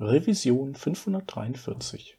Revision 543.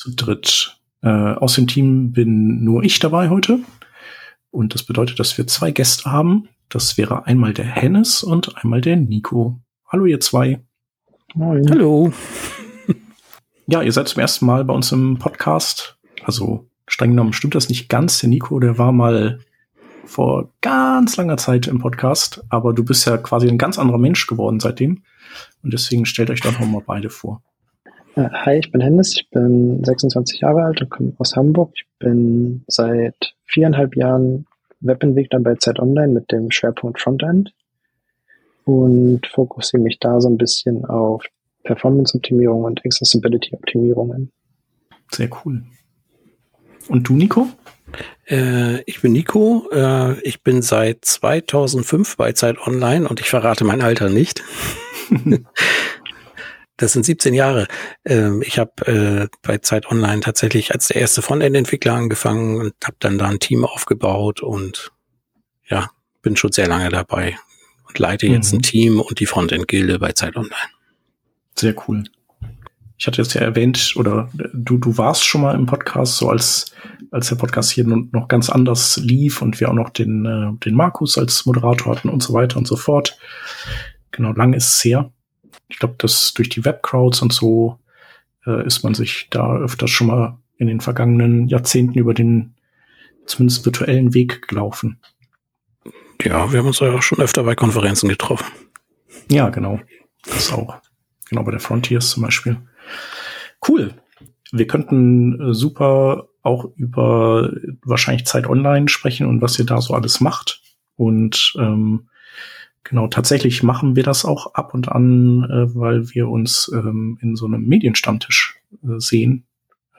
zu dritt. Äh, aus dem Team bin nur ich dabei heute. Und das bedeutet, dass wir zwei Gäste haben. Das wäre einmal der Hennes und einmal der Nico. Hallo, ihr zwei. Moin. Hallo. Ja, ihr seid zum ersten Mal bei uns im Podcast. Also streng genommen stimmt das nicht ganz. Der Nico, der war mal vor ganz langer Zeit im Podcast, aber du bist ja quasi ein ganz anderer Mensch geworden seitdem. Und deswegen stellt euch doch noch mal beide vor. Hi, ich bin Hennes, ich bin 26 Jahre alt und komme aus Hamburg. Ich bin seit viereinhalb Jahren Webentwickler bei Zeit Online mit dem Schwerpunkt Frontend und fokussiere mich da so ein bisschen auf Performance-Optimierung und Accessibility-Optimierungen. Sehr cool. Und du, Nico? Äh, ich bin Nico. Äh, ich bin seit 2005 bei Zeit Online und ich verrate mein Alter nicht. Das sind 17 Jahre. Ähm, ich habe äh, bei Zeit Online tatsächlich als der erste Frontend-Entwickler angefangen und habe dann da ein Team aufgebaut und ja, bin schon sehr lange dabei und leite mhm. jetzt ein Team und die Frontend-Gilde bei Zeit Online. Sehr cool. Ich hatte jetzt ja erwähnt, oder du, du warst schon mal im Podcast, so als, als der Podcast hier noch ganz anders lief und wir auch noch den, äh, den Markus als Moderator hatten und so weiter und so fort. Genau, lang ist es her ich glaube, dass durch die Webcrowds und so äh, ist man sich da öfters schon mal in den vergangenen Jahrzehnten über den zumindest virtuellen Weg gelaufen. Ja, wir haben uns ja auch schon öfter bei Konferenzen getroffen. Ja, genau. Das auch. Genau, bei der Frontiers zum Beispiel. Cool. Wir könnten äh, super auch über wahrscheinlich Zeit Online sprechen und was ihr da so alles macht. Und ähm, Genau, tatsächlich machen wir das auch ab und an, äh, weil wir uns ähm, in so einem Medienstammtisch äh, sehen,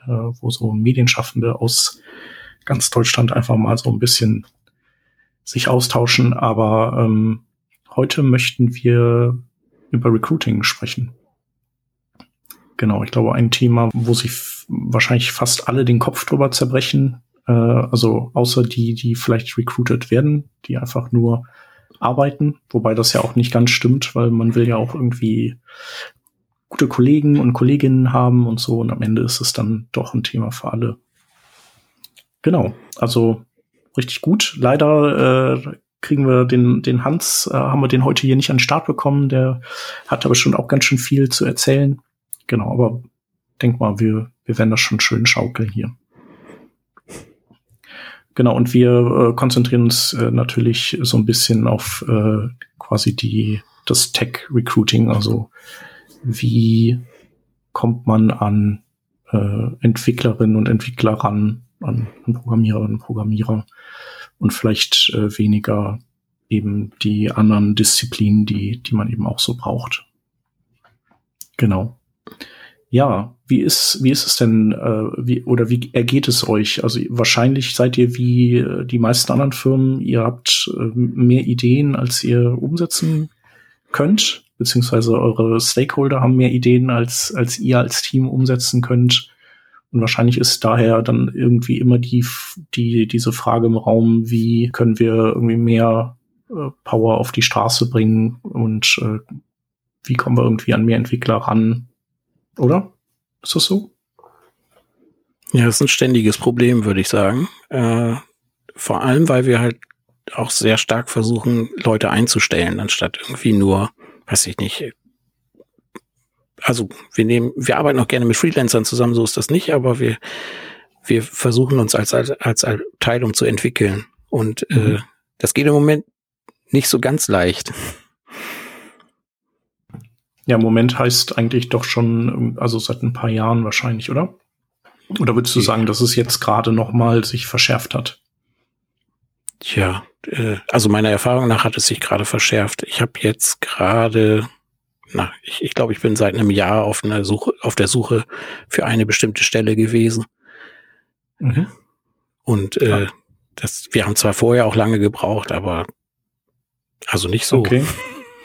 äh, wo so Medienschaffende aus ganz Deutschland einfach mal so ein bisschen sich austauschen. Aber ähm, heute möchten wir über Recruiting sprechen. Genau, ich glaube, ein Thema, wo sich wahrscheinlich fast alle den Kopf drüber zerbrechen, äh, also außer die, die vielleicht recruited werden, die einfach nur arbeiten, wobei das ja auch nicht ganz stimmt, weil man will ja auch irgendwie gute Kollegen und Kolleginnen haben und so und am Ende ist es dann doch ein Thema für alle. Genau, also richtig gut. Leider äh, kriegen wir den, den Hans, äh, haben wir den heute hier nicht an den Start bekommen. Der hat aber schon auch ganz schön viel zu erzählen. Genau, aber denk mal, wir, wir werden das schon schön schaukeln hier. Genau, und wir äh, konzentrieren uns äh, natürlich so ein bisschen auf äh, quasi die, das Tech-Recruiting, also wie kommt man an äh, Entwicklerinnen und Entwickler ran, an, an Programmiererinnen und Programmierer und vielleicht äh, weniger eben die anderen Disziplinen, die, die man eben auch so braucht. Genau. Ja, wie ist, wie ist es denn, äh, wie, oder wie ergeht es euch? Also wahrscheinlich seid ihr wie äh, die meisten anderen Firmen, ihr habt äh, mehr Ideen, als ihr umsetzen könnt, beziehungsweise eure Stakeholder haben mehr Ideen, als, als ihr als Team umsetzen könnt. Und wahrscheinlich ist daher dann irgendwie immer die, die, diese Frage im Raum, wie können wir irgendwie mehr äh, Power auf die Straße bringen und äh, wie kommen wir irgendwie an mehr Entwickler ran? Oder? Ist das so? Ja, das ist ein ständiges Problem, würde ich sagen. Äh, vor allem, weil wir halt auch sehr stark versuchen, Leute einzustellen, anstatt irgendwie nur, weiß ich nicht, also wir nehmen, wir arbeiten auch gerne mit Freelancern zusammen, so ist das nicht, aber wir, wir versuchen uns als, als, als Abteilung zu entwickeln. Und äh, mhm. äh, das geht im Moment nicht so ganz leicht. Ja, Moment heißt eigentlich doch schon, also seit ein paar Jahren wahrscheinlich, oder? Oder würdest du sagen, dass es jetzt gerade noch mal sich verschärft hat? Tja, äh, also meiner Erfahrung nach hat es sich gerade verschärft. Ich habe jetzt gerade, na, ich, ich glaube, ich bin seit einem Jahr auf einer Suche, auf der Suche für eine bestimmte Stelle gewesen. Mhm. Und äh, das, wir haben zwar vorher auch lange gebraucht, aber also nicht so. Okay.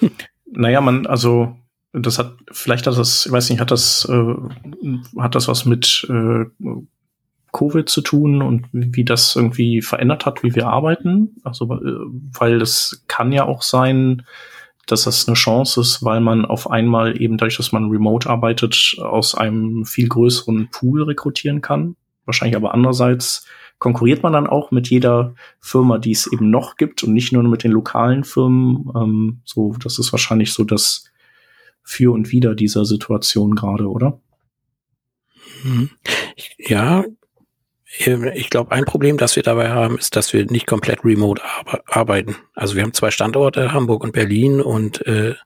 naja, man, also das hat, vielleicht hat das, ich weiß nicht, hat das, äh, hat das was mit äh, Covid zu tun und wie das irgendwie verändert hat, wie wir arbeiten? Also, äh, weil es kann ja auch sein, dass das eine Chance ist, weil man auf einmal eben dadurch, dass man remote arbeitet, aus einem viel größeren Pool rekrutieren kann. Wahrscheinlich aber andererseits konkurriert man dann auch mit jeder Firma, die es eben noch gibt und nicht nur mit den lokalen Firmen. Ähm, so, das ist wahrscheinlich so das für und wider dieser Situation gerade, oder? Mhm. Ja, ähm, ich glaube, ein Problem, das wir dabei haben, ist, dass wir nicht komplett remote arbeiten. Also wir haben zwei Standorte, Hamburg und Berlin, und äh,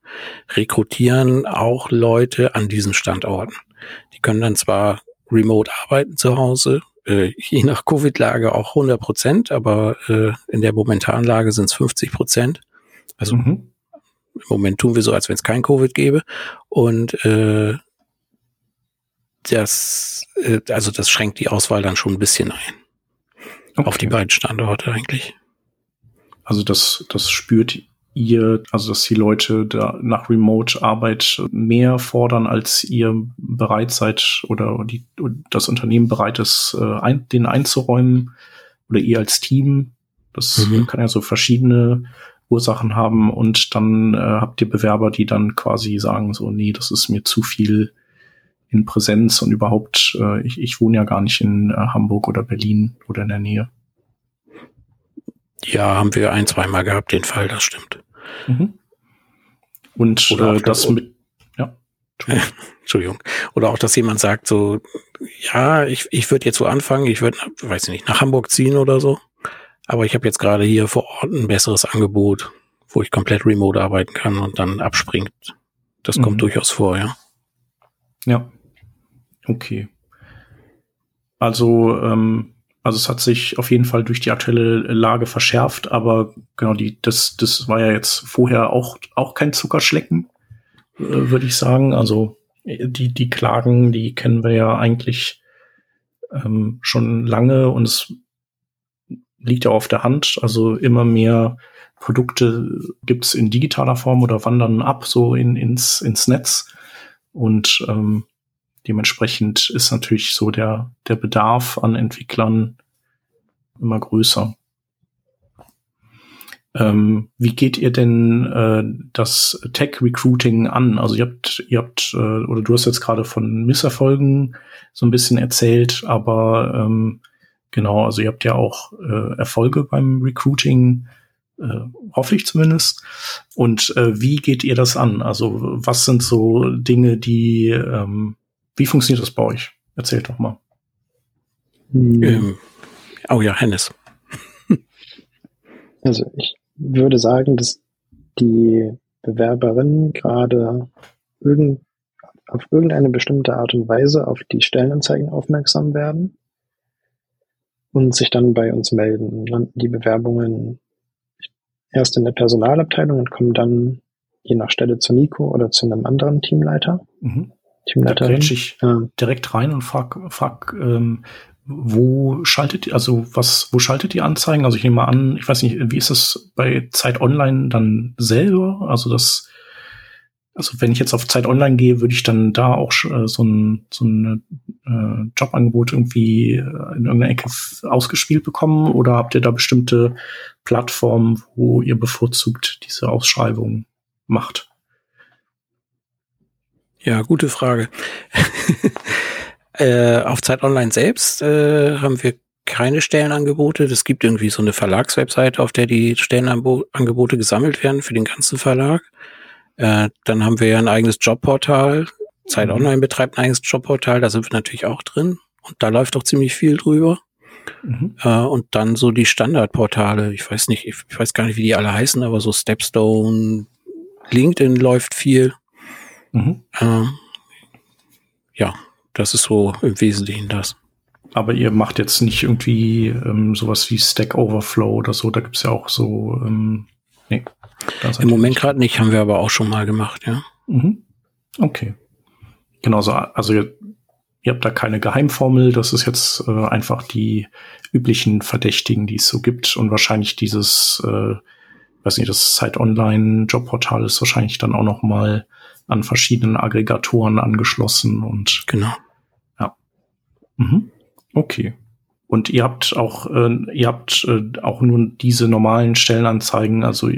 rekrutieren auch Leute an diesen Standorten. Die können dann zwar remote arbeiten zu Hause, äh, je nach Covid-Lage auch 100 Prozent, aber äh, in der momentanen Lage sind es 50 Prozent. Also mhm. Im Moment tun wir so, als wenn es kein Covid gäbe. Und äh, das, äh, also das schränkt die Auswahl dann schon ein bisschen ein. Okay. Auf die beiden Standorte eigentlich. Also das, das spürt ihr, also dass die Leute da nach Remote-Arbeit mehr fordern, als ihr bereit seid oder die, das Unternehmen bereit ist, äh, ein, den einzuräumen oder ihr als Team. Das mhm. kann ja so verschiedene Ursachen haben und dann äh, habt ihr Bewerber, die dann quasi sagen so, nee, das ist mir zu viel in Präsenz und überhaupt, äh, ich, ich wohne ja gar nicht in äh, Hamburg oder Berlin oder in der Nähe. Ja, haben wir ein, zweimal gehabt, den Fall, das stimmt. Mhm. Und oder äh, das mit, ja. Entschuldigung. Entschuldigung. Oder auch, dass jemand sagt so, ja, ich, ich würde jetzt so anfangen, ich würde, weiß ich nicht, nach Hamburg ziehen oder so. Aber ich habe jetzt gerade hier vor Ort ein besseres Angebot, wo ich komplett remote arbeiten kann und dann abspringt. Das mhm. kommt durchaus vor, ja. Ja. Okay. Also, ähm, also es hat sich auf jeden Fall durch die aktuelle Lage verschärft, aber genau, die, das, das war ja jetzt vorher auch, auch kein Zuckerschlecken, äh, würde ich sagen. Also die, die Klagen, die kennen wir ja eigentlich ähm, schon lange und es liegt ja auf der Hand. Also immer mehr Produkte gibt's in digitaler Form oder wandern ab so in, ins, ins Netz. Und ähm, dementsprechend ist natürlich so der, der Bedarf an Entwicklern immer größer. Ähm, wie geht ihr denn äh, das Tech-Recruiting an? Also ihr habt, ihr habt, äh, oder du hast jetzt gerade von Misserfolgen so ein bisschen erzählt, aber ähm, Genau, also ihr habt ja auch äh, Erfolge beim Recruiting, äh, hoffe ich zumindest. Und äh, wie geht ihr das an? Also was sind so Dinge, die, ähm, wie funktioniert das bei euch? Erzählt doch mal. Hm. Ähm, oh ja, Hennes. Also ich würde sagen, dass die Bewerberinnen gerade irgend, auf irgendeine bestimmte Art und Weise auf die Stellenanzeigen aufmerksam werden und sich dann bei uns melden. Landen die Bewerbungen erst in der Personalabteilung und kommen dann je nach Stelle zu Nico oder zu einem anderen Teamleiter. Mhm. Teamleiterin. Da ich äh, direkt rein und frag, frag ähm, wo schaltet ihr, also was, wo schaltet ihr Anzeigen? Also ich nehme mal an, ich weiß nicht, wie ist das bei Zeit Online dann selber? Also das also wenn ich jetzt auf Zeit Online gehe, würde ich dann da auch äh, so ein, so ein äh, Jobangebot irgendwie äh, in irgendeiner Ecke ausgespielt bekommen? Oder habt ihr da bestimmte Plattformen, wo ihr bevorzugt diese Ausschreibung macht? Ja, gute Frage. äh, auf Zeit Online selbst äh, haben wir keine Stellenangebote. Es gibt irgendwie so eine Verlagswebseite, auf der die Stellenangebote gesammelt werden für den ganzen Verlag. Äh, dann haben wir ja ein eigenes Jobportal, Zeit mhm. Online betreibt ein eigenes Jobportal, da sind wir natürlich auch drin. Und da läuft auch ziemlich viel drüber. Mhm. Äh, und dann so die Standardportale, ich weiß nicht, ich, ich, weiß gar nicht, wie die alle heißen, aber so Stepstone, LinkedIn läuft viel. Mhm. Äh, ja, das ist so im Wesentlichen das. Aber ihr macht jetzt nicht irgendwie ähm, sowas wie Stack Overflow oder so, da gibt's ja auch so, ähm, nee. Im Moment gerade nicht, haben wir aber auch schon mal gemacht, ja. Mhm. Okay. Genauso, also ihr, ihr habt da keine Geheimformel, das ist jetzt äh, einfach die üblichen Verdächtigen, die es so gibt und wahrscheinlich dieses, äh, weiß nicht, das Site Online Jobportal ist wahrscheinlich dann auch noch mal an verschiedenen Aggregatoren angeschlossen und genau. Ja. Mhm. Okay. Und ihr habt auch, äh, ihr habt äh, auch nur diese normalen Stellenanzeigen, also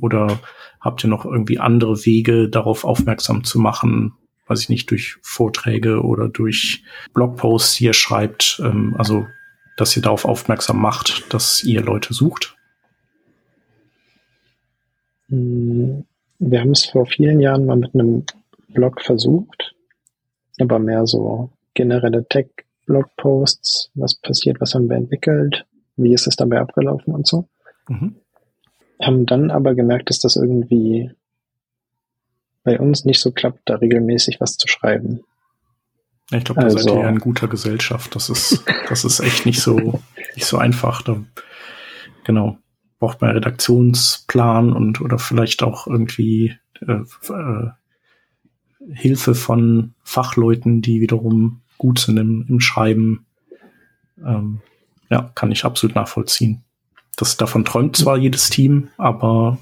oder habt ihr noch irgendwie andere Wege, darauf aufmerksam zu machen, weiß ich nicht, durch Vorträge oder durch Blogposts, die ihr schreibt, ähm, also dass ihr darauf aufmerksam macht, dass ihr Leute sucht? Wir haben es vor vielen Jahren mal mit einem Blog versucht, aber mehr so generelle Tech-Blogposts, was passiert, was haben wir entwickelt, wie ist es dabei abgelaufen und so. Mhm. Haben dann aber gemerkt, dass das irgendwie bei uns nicht so klappt, da regelmäßig was zu schreiben. Ich glaube, da also, seid ihr ja in guter Gesellschaft. Das ist, das ist echt nicht so, nicht so einfach. Da, genau. Braucht man Redaktionsplan und oder vielleicht auch irgendwie äh, äh, Hilfe von Fachleuten, die wiederum gut sind im, im Schreiben. Ähm, ja, kann ich absolut nachvollziehen. Das davon träumt zwar jedes Team, aber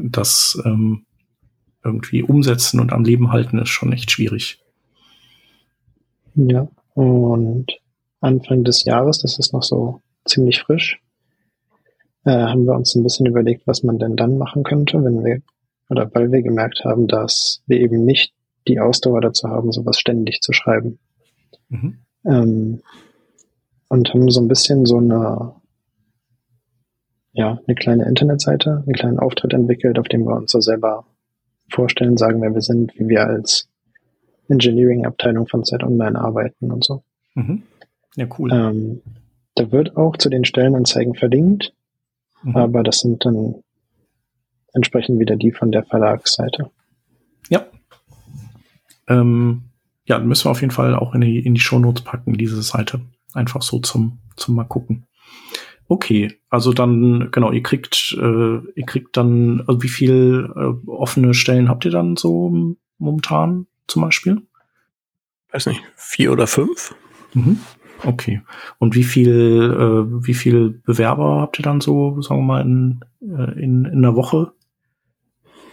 das ähm, irgendwie umsetzen und am Leben halten ist schon echt schwierig. Ja, und Anfang des Jahres, das ist noch so ziemlich frisch, äh, haben wir uns ein bisschen überlegt, was man denn dann machen könnte, wenn wir, oder weil wir gemerkt haben, dass wir eben nicht die Ausdauer dazu haben, sowas ständig zu schreiben. Mhm. Ähm, und haben so ein bisschen so eine, ja, eine kleine Internetseite, einen kleinen Auftritt entwickelt, auf dem wir uns so selber vorstellen, sagen, wer wir sind, wie wir als Engineering-Abteilung von Zeit Online arbeiten und so. Mhm. Ja, cool. Ähm, da wird auch zu den Stellenanzeigen verlinkt, mhm. aber das sind dann entsprechend wieder die von der Verlagsseite. Ja. Ähm, ja, müssen wir auf jeden Fall auch in die, in die Shownotes packen, diese Seite. Einfach so zum, zum mal gucken. Okay, also dann, genau, ihr kriegt, äh, ihr kriegt dann, also wie viel äh, offene Stellen habt ihr dann so momentan? zum Beispiel? Weiß nicht, vier oder fünf. Mhm. Okay. Und wie viel, äh, wie viel Bewerber habt ihr dann so, sagen wir mal, in, äh, in, in einer Woche?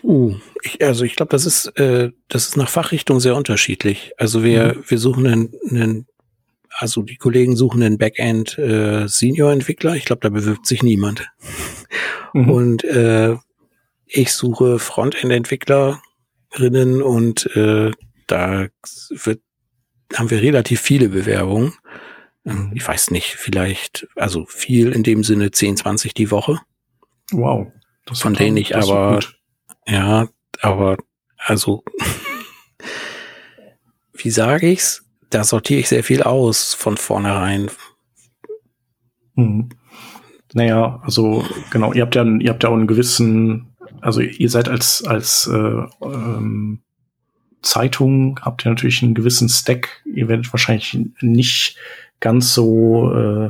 Uh, ich, also ich glaube, das ist, äh, das ist nach Fachrichtung sehr unterschiedlich. Also wir, mhm. wir suchen einen, einen, also die Kollegen suchen einen Backend äh, Senior-Entwickler. Ich glaube, da bewirbt sich niemand. Mhm. Und äh, ich suche Frontend-Entwicklerinnen und äh, da wird, haben wir relativ viele Bewerbungen. Ähm, ich weiß nicht, vielleicht, also viel in dem Sinne 10, 20 die Woche. Wow. Von denen ich aber, ja, aber, also, wie sage ich's? Da sortiere ich sehr viel aus von vornherein. Hm. Naja, also genau, ihr habt ja, ihr habt ja auch einen gewissen, also ihr seid als als äh, ähm, Zeitung habt ihr natürlich einen gewissen Stack. Ihr werdet wahrscheinlich nicht ganz so, äh,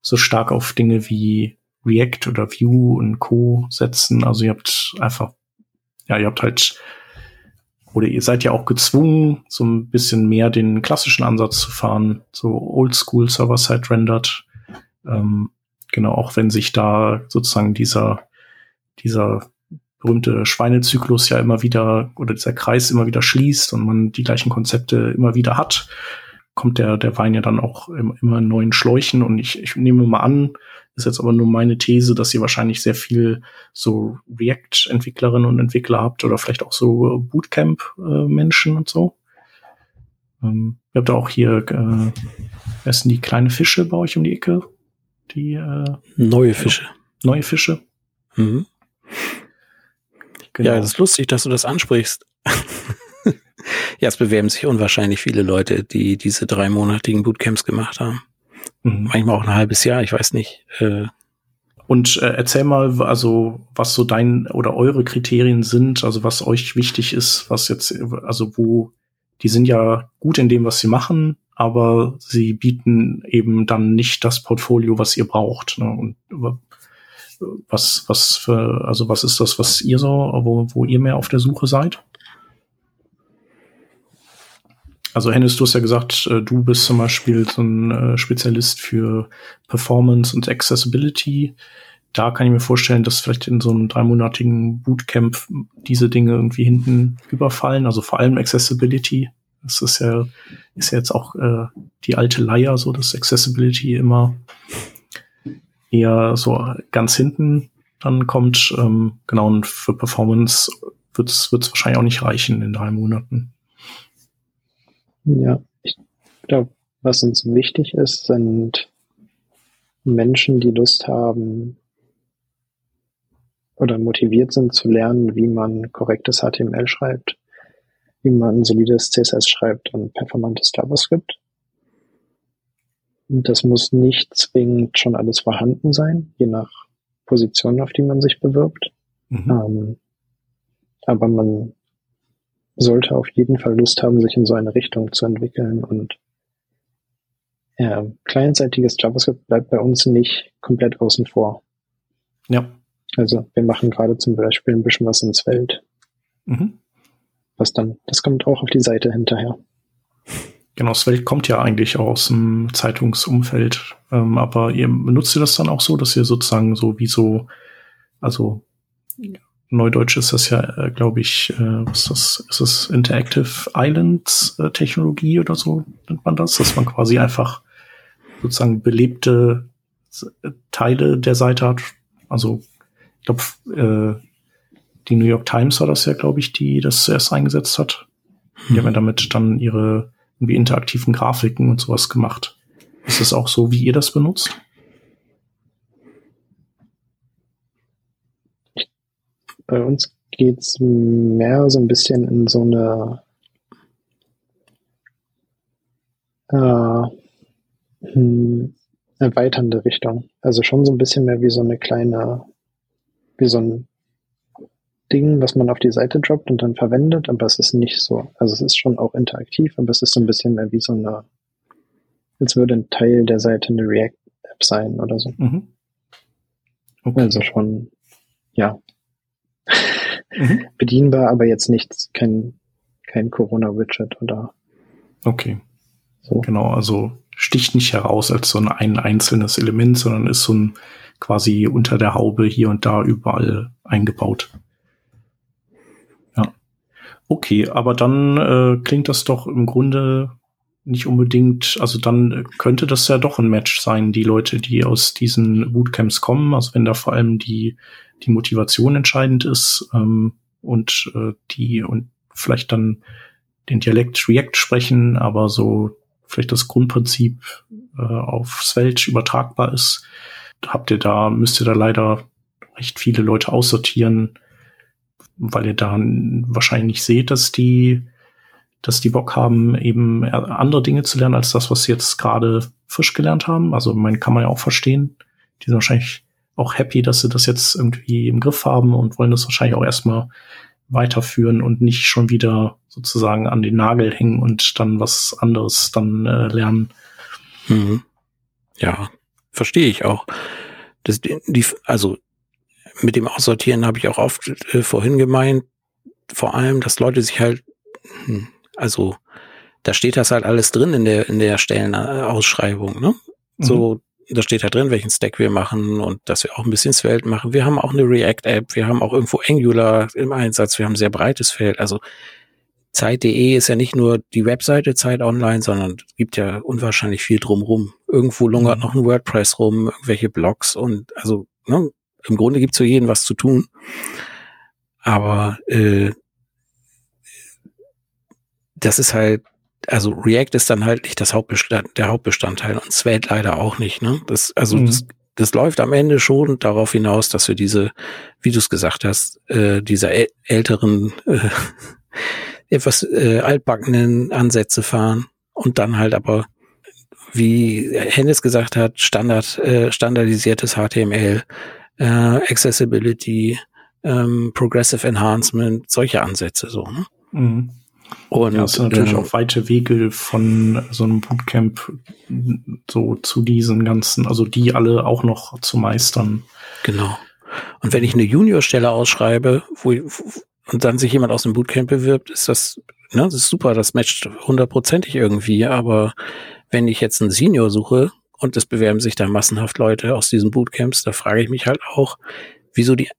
so stark auf Dinge wie React oder Vue und Co. setzen. Also ihr habt einfach, ja, ihr habt halt, oder ihr seid ja auch gezwungen, so ein bisschen mehr den klassischen Ansatz zu fahren, so Oldschool Server-Side rendered. Ähm, genau, auch wenn sich da sozusagen dieser, dieser berühmte Schweinezyklus ja immer wieder oder dieser Kreis immer wieder schließt und man die gleichen Konzepte immer wieder hat, kommt der, der Wein ja dann auch immer in neuen Schläuchen. Und ich, ich nehme mal an, ist jetzt aber nur meine These, dass ihr wahrscheinlich sehr viel so React-Entwicklerinnen und Entwickler habt oder vielleicht auch so Bootcamp-Menschen und so. Ähm, ihr habt auch hier, äh, wer sind die kleine Fische bei euch um die Ecke? Die äh, neue Fische. Neue Fische. Mhm. Genau. Ja, das ist lustig, dass du das ansprichst. Ja, es bewerben sich unwahrscheinlich viele Leute, die diese dreimonatigen Bootcamps gemacht haben. Manchmal auch ein halbes Jahr, ich weiß nicht. Äh, und äh, erzähl mal, also was so dein oder eure Kriterien sind, also was euch wichtig ist, was jetzt, also wo, die sind ja gut in dem, was sie machen, aber sie bieten eben dann nicht das Portfolio, was ihr braucht. Ne? Und was, was für, also was ist das, was ihr so, wo, wo ihr mehr auf der Suche seid? Also Hennes, du hast ja gesagt, äh, du bist zum Beispiel so ein äh, Spezialist für Performance und Accessibility. Da kann ich mir vorstellen, dass vielleicht in so einem dreimonatigen Bootcamp diese Dinge irgendwie hinten überfallen. Also vor allem Accessibility. Das ist ja, ist ja jetzt auch äh, die alte Leier, so dass Accessibility immer eher so ganz hinten dann kommt. Ähm, genau, und für Performance wird es wahrscheinlich auch nicht reichen in drei Monaten. Ja, ich glaube, was uns wichtig ist, sind Menschen, die Lust haben oder motiviert sind zu lernen, wie man korrektes HTML schreibt, wie man solides CSS schreibt und performantes JavaScript. Das muss nicht zwingend schon alles vorhanden sein, je nach Position, auf die man sich bewirbt. Mhm. Ähm, aber man sollte auf jeden Fall Lust haben, sich in so eine Richtung zu entwickeln und ja, clientseitiges JavaScript bleibt bei uns nicht komplett außen vor. Ja. Also wir machen gerade zum Beispiel ein bisschen was ins Feld. Mhm. Was dann, das kommt auch auf die Seite hinterher. Genau, das Welt kommt ja eigentlich aus dem Zeitungsumfeld. Ähm, aber ihr benutzt ihr das dann auch so, dass ihr sozusagen so wie so, also Neudeutsch ist das ja, äh, glaube ich, äh, was ist das? Ist das Interactive Islands äh, Technologie oder so nennt man das? Dass man quasi einfach sozusagen belebte Teile der Seite hat. Also, ich glaube, äh, die New York Times war das ja, glaube ich, die das zuerst eingesetzt hat. Die haben ja damit dann ihre irgendwie interaktiven Grafiken und sowas gemacht. Ist das auch so, wie ihr das benutzt? Bei uns geht's mehr so ein bisschen in so eine äh, hm, erweiternde Richtung. Also schon so ein bisschen mehr wie so eine kleine, wie so ein Ding, was man auf die Seite droppt und dann verwendet, aber es ist nicht so. Also es ist schon auch interaktiv, aber es ist so ein bisschen mehr wie so eine, als würde ein Teil der Seite eine React-App sein oder so. Mhm. Okay. Also schon, ja, mhm. bedienbar, aber jetzt nichts, kein, kein Corona-Widget oder. Okay. So. Genau, also sticht nicht heraus als so ein, ein einzelnes Element, sondern ist so ein quasi unter der Haube hier und da überall eingebaut. Ja. Okay, aber dann äh, klingt das doch im Grunde nicht unbedingt, also dann könnte das ja doch ein Match sein, die Leute, die aus diesen Bootcamps kommen, also wenn da vor allem die die Motivation entscheidend ist ähm, und äh, die und vielleicht dann den Dialekt React sprechen, aber so vielleicht das Grundprinzip äh, aufs Feld übertragbar ist, habt ihr da, müsst ihr da leider recht viele Leute aussortieren, weil ihr da wahrscheinlich nicht seht, dass die, dass die Bock haben, eben andere Dinge zu lernen, als das, was sie jetzt gerade frisch gelernt haben. Also man kann man ja auch verstehen. Die sind wahrscheinlich auch happy, dass sie das jetzt irgendwie im Griff haben und wollen das wahrscheinlich auch erstmal weiterführen und nicht schon wieder sozusagen an den Nagel hängen und dann was anderes dann äh, lernen. Mhm. Ja, verstehe ich auch. Das, die, also mit dem Aussortieren habe ich auch oft äh, vorhin gemeint, vor allem, dass Leute sich halt, hm, also da steht das halt alles drin in der in der Stellenausschreibung, ne? Mhm. So da steht halt drin, welchen Stack wir machen und dass wir auch ein bisschen Svelte machen. Wir haben auch eine React-App, wir haben auch irgendwo Angular im Einsatz, wir haben ein sehr breites Feld. Also Zeit.de ist ja nicht nur die Webseite Zeit Online, sondern es gibt ja unwahrscheinlich viel drumrum. Irgendwo lungert mhm. noch ein WordPress rum, irgendwelche Blogs und also ne, im Grunde gibt's für jeden was zu tun. Aber äh, das ist halt also React ist dann halt nicht das Hauptbestand, der Hauptbestandteil und Svelte leider auch nicht. Ne? Das, also mhm. das, das läuft am Ende schon darauf hinaus, dass wir diese, wie du es gesagt hast, äh, diese älteren, äh, etwas äh, altbackenen Ansätze fahren und dann halt aber, wie Hennes gesagt hat, Standard, äh, standardisiertes HTML, äh, Accessibility, ähm, Progressive Enhancement, solche Ansätze so. Ne? Mhm. Und ja, es sind natürlich äh, auch weite Wege von so einem Bootcamp so zu diesen ganzen, also die alle auch noch zu meistern. Genau. Und wenn ich eine Juniorstelle ausschreibe, wo, und dann sich jemand aus dem Bootcamp bewirbt, ist das, ne, das ist super, das matcht hundertprozentig irgendwie, aber wenn ich jetzt einen Senior suche und es bewerben sich da massenhaft Leute aus diesen Bootcamps, da frage ich mich halt auch, wieso die,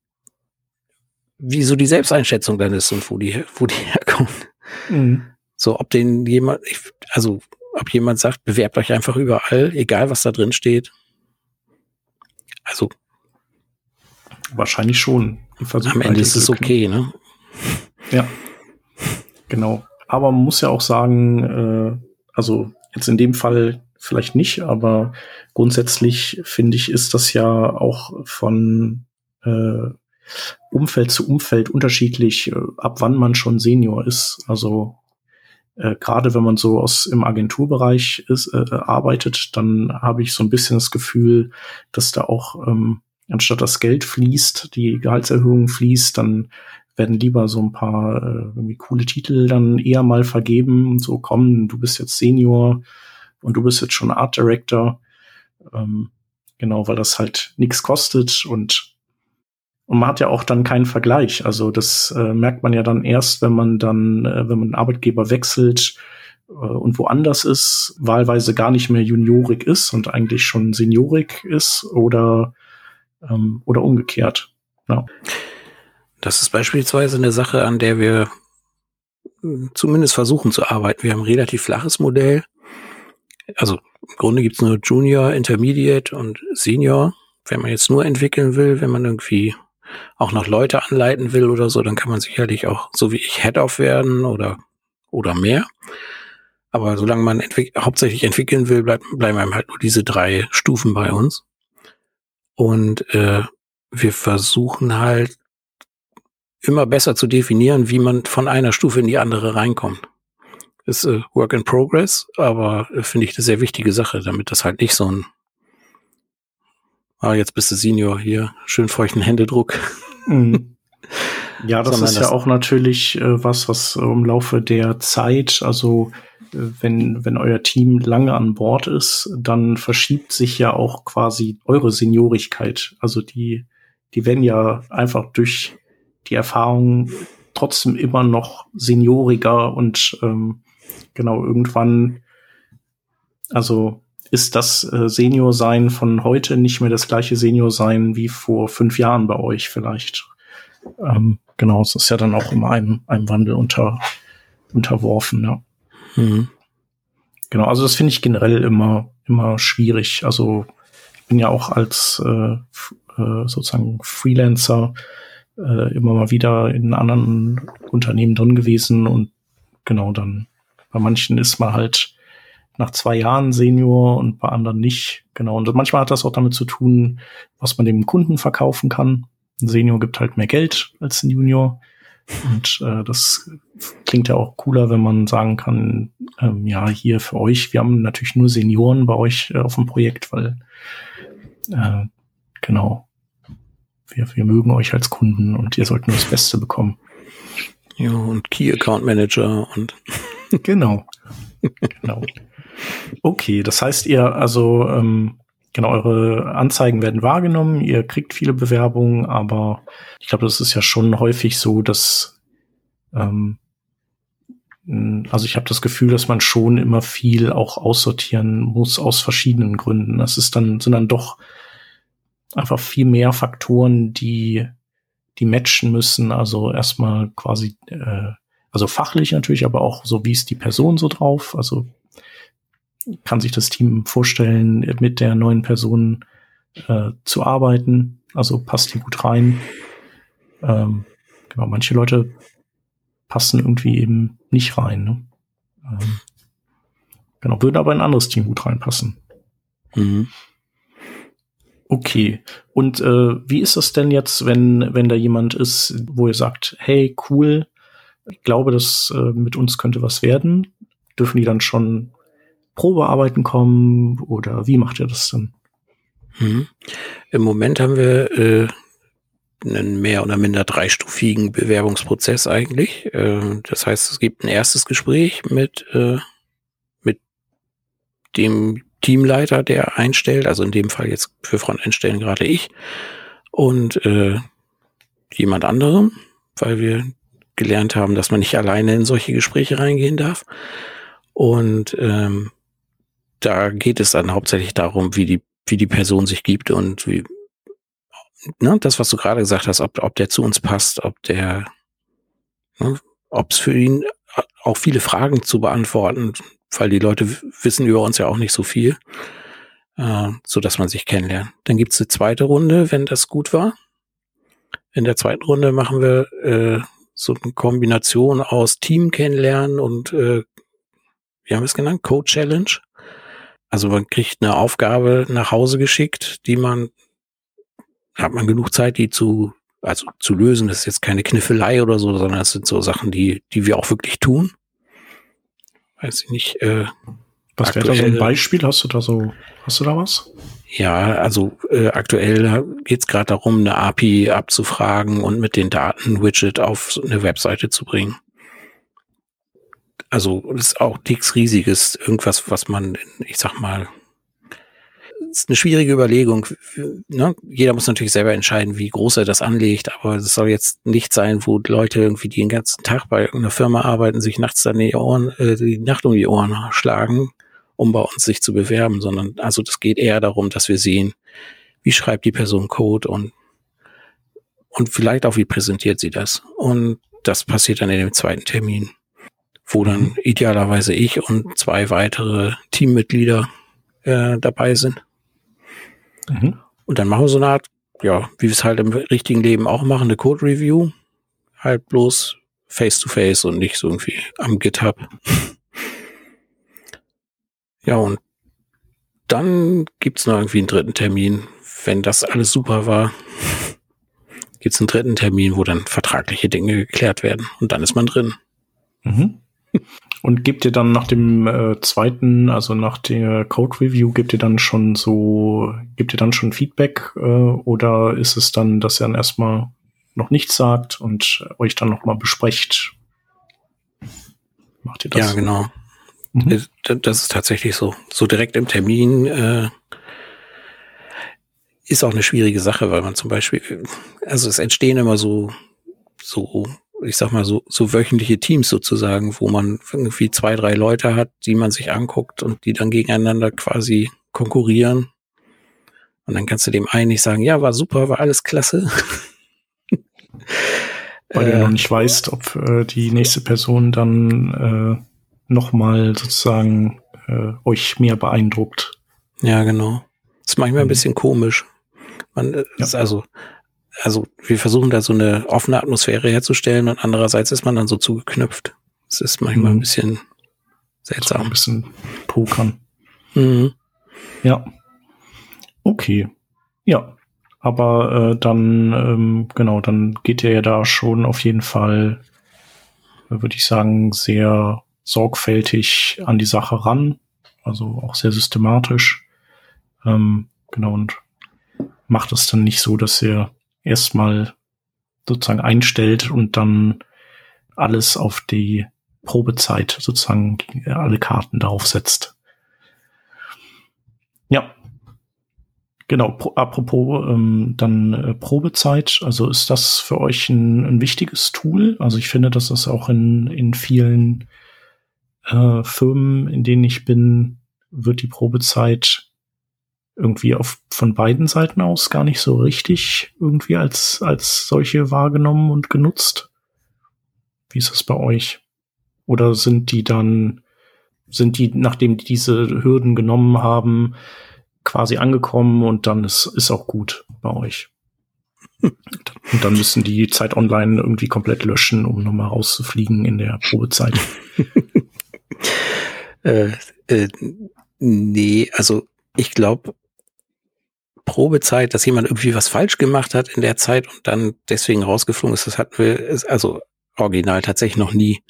wieso die Selbsteinschätzung dann ist und wo die, wo die herkommt. Mhm. So, ob den jemand, also ob jemand sagt, bewerbt euch einfach überall, egal was da drin steht. Also wahrscheinlich schon. Am Ende ist es okay, ne? Ja, genau. Aber man muss ja auch sagen, äh, also jetzt in dem Fall vielleicht nicht, aber grundsätzlich finde ich, ist das ja auch von äh, Umfeld zu Umfeld unterschiedlich, äh, ab wann man schon Senior ist. Also äh, gerade wenn man so aus im Agenturbereich ist, äh, arbeitet, dann habe ich so ein bisschen das Gefühl, dass da auch ähm, anstatt das Geld fließt, die Gehaltserhöhung fließt, dann werden lieber so ein paar äh, irgendwie coole Titel dann eher mal vergeben. So, komm, du bist jetzt Senior und du bist jetzt schon Art Director. Ähm, genau, weil das halt nichts kostet und und man hat ja auch dann keinen Vergleich. Also das äh, merkt man ja dann erst, wenn man dann, äh, wenn man Arbeitgeber wechselt äh, und woanders ist, wahlweise gar nicht mehr juniorig ist und eigentlich schon seniorig ist oder ähm, oder umgekehrt. Ja. Das ist beispielsweise eine Sache, an der wir hm, zumindest versuchen zu arbeiten. Wir haben ein relativ flaches Modell. Also im Grunde gibt's nur Junior, Intermediate und Senior. Wenn man jetzt nur entwickeln will, wenn man irgendwie auch noch Leute anleiten will oder so, dann kann man sicherlich auch, so wie ich, Head-Off werden oder, oder mehr. Aber solange man entwick hauptsächlich entwickeln will, bleib, bleiben einem halt nur diese drei Stufen bei uns. Und äh, wir versuchen halt immer besser zu definieren, wie man von einer Stufe in die andere reinkommt. Ist äh, Work in Progress, aber äh, finde ich eine sehr wichtige Sache, damit das halt nicht so ein Ah, jetzt bist du Senior hier, schön feuchten Händedruck. Mhm. Ja, das ist ja auch natürlich äh, was, was im Laufe der Zeit, also äh, wenn, wenn euer Team lange an Bord ist, dann verschiebt sich ja auch quasi eure Seniorigkeit. Also die, die werden ja einfach durch die Erfahrung trotzdem immer noch senioriger und ähm, genau irgendwann, also ist das äh, Senior-Sein von heute nicht mehr das gleiche Senior-Sein wie vor fünf Jahren bei euch vielleicht. Ähm, genau, es ist ja dann auch immer einem, einem Wandel unter, unterworfen, ja. Mhm. Genau, also das finde ich generell immer, immer schwierig. Also ich bin ja auch als äh, äh, sozusagen Freelancer äh, immer mal wieder in anderen Unternehmen drin gewesen und genau dann bei manchen ist man halt nach zwei Jahren Senior und bei anderen nicht. Genau. Und manchmal hat das auch damit zu tun, was man dem Kunden verkaufen kann. Ein Senior gibt halt mehr Geld als ein Junior. Und äh, das klingt ja auch cooler, wenn man sagen kann, ähm, ja, hier für euch, wir haben natürlich nur Senioren bei euch äh, auf dem Projekt, weil äh, genau, wir, wir mögen euch als Kunden und ihr sollt nur das Beste bekommen. Ja, und Key Account Manager und genau. genau. Okay, das heißt, ihr also ähm, genau eure Anzeigen werden wahrgenommen, ihr kriegt viele Bewerbungen, aber ich glaube, das ist ja schon häufig so, dass ähm, also ich habe das Gefühl, dass man schon immer viel auch aussortieren muss aus verschiedenen Gründen. Das ist dann sind dann doch einfach viel mehr Faktoren, die die matchen müssen. Also erstmal quasi äh, also fachlich natürlich, aber auch so wie ist die Person so drauf. Also kann sich das Team vorstellen, mit der neuen Person äh, zu arbeiten. Also passt die gut rein. Ähm, genau, manche Leute passen irgendwie eben nicht rein. Ne? Ähm, genau, würden aber in ein anderes Team gut reinpassen. Mhm. Okay. Und äh, wie ist das denn jetzt, wenn, wenn da jemand ist, wo ihr sagt, hey, cool, ich glaube, dass äh, mit uns könnte was werden. Dürfen die dann schon Probearbeiten kommen oder wie macht ihr das dann? Hm. Im Moment haben wir äh, einen mehr oder minder dreistufigen Bewerbungsprozess eigentlich. Äh, das heißt, es gibt ein erstes Gespräch mit, äh, mit dem Teamleiter, der einstellt, also in dem Fall jetzt für Frontend stellen gerade ich und äh, jemand anderem, weil wir gelernt haben, dass man nicht alleine in solche Gespräche reingehen darf. Und ähm, da geht es dann hauptsächlich darum, wie die, wie die Person sich gibt und wie, ne, das, was du gerade gesagt hast, ob, ob der zu uns passt, ob der, ne, ob es für ihn auch viele Fragen zu beantworten, weil die Leute wissen über uns ja auch nicht so viel, äh, so dass man sich kennenlernt. Dann gibt's eine zweite Runde, wenn das gut war. In der zweiten Runde machen wir äh, so eine Kombination aus Team kennenlernen und äh, wie haben wir es genannt? Code Challenge. Also man kriegt eine Aufgabe nach Hause geschickt, die man, hat man genug Zeit, die zu, also zu lösen. Das ist jetzt keine Kniffelei oder so, sondern es sind so Sachen, die, die wir auch wirklich tun. Weiß ich nicht. Äh, was wäre da so ein Beispiel? Hast du da so, hast du da was? Ja, also äh, aktuell geht es gerade darum, eine API abzufragen und mit den Daten Widget auf eine Webseite zu bringen. Also ist auch nichts Riesiges, irgendwas, was man, ich sag mal, ist eine schwierige Überlegung. Ne? Jeder muss natürlich selber entscheiden, wie groß er das anlegt, aber es soll jetzt nicht sein, wo Leute irgendwie die den ganzen Tag bei irgendeiner Firma arbeiten, sich nachts dann die Ohren, äh, die Nacht um die Ohren schlagen um bei uns sich zu bewerben, sondern also das geht eher darum, dass wir sehen, wie schreibt die Person Code und, und vielleicht auch, wie präsentiert sie das. Und das passiert dann in dem zweiten Termin, wo dann mhm. idealerweise ich und zwei weitere Teammitglieder äh, dabei sind. Mhm. Und dann machen wir so eine Art, ja, wie wir es halt im richtigen Leben auch machen, eine Code Review. Halt bloß face to face und nicht so irgendwie am GitHub. Ja, und dann gibt's noch irgendwie einen dritten Termin. Wenn das alles super war, gibt's einen dritten Termin, wo dann vertragliche Dinge geklärt werden. Und dann ist man drin. Mhm. Und gibt ihr dann nach dem äh, zweiten, also nach der Code Review, gibt ihr dann schon so, gibt ihr dann schon Feedback äh, oder ist es dann, dass ihr dann erstmal noch nichts sagt und euch dann nochmal besprecht? Macht ihr das? Ja, genau. Mhm. Das ist tatsächlich so. So direkt im Termin äh, ist auch eine schwierige Sache, weil man zum Beispiel, also es entstehen immer so, so, ich sag mal so, so wöchentliche Teams sozusagen, wo man irgendwie zwei, drei Leute hat, die man sich anguckt und die dann gegeneinander quasi konkurrieren. Und dann kannst du dem einen nicht sagen, ja, war super, war alles klasse. Weil äh, du noch nicht weißt, ob äh, die nächste Person dann äh, nochmal sozusagen äh, euch mehr beeindruckt. Ja, genau. Das ist manchmal ein mhm. bisschen komisch. Man äh, ja. ist also, also wir versuchen da so eine offene Atmosphäre herzustellen und andererseits ist man dann so zugeknüpft. Es ist manchmal mhm. ein bisschen seltsam. Ein bisschen pokern. Mhm. Ja. Okay. Ja. Aber äh, dann, ähm, genau, dann geht ihr ja da schon auf jeden Fall, äh, würde ich sagen, sehr sorgfältig an die Sache ran, also auch sehr systematisch. Ähm, genau, und macht es dann nicht so, dass er erstmal sozusagen einstellt und dann alles auf die Probezeit sozusagen alle Karten darauf setzt. Ja, Genau, pro, apropos ähm, dann äh, Probezeit, also ist das für euch ein, ein wichtiges Tool? Also ich finde, dass das auch in, in vielen äh, Firmen, in denen ich bin, wird die Probezeit irgendwie auf, von beiden Seiten aus gar nicht so richtig irgendwie als, als solche wahrgenommen und genutzt. Wie ist das bei euch? Oder sind die dann, sind die, nachdem die diese Hürden genommen haben, quasi angekommen und dann ist, ist auch gut bei euch? Und dann müssen die Zeit online irgendwie komplett löschen, um nochmal rauszufliegen in der Probezeit. Äh, äh, nee, also ich glaube, Probezeit, dass jemand irgendwie was falsch gemacht hat in der Zeit und dann deswegen rausgeflogen ist, das hatten wir, also original tatsächlich noch nie.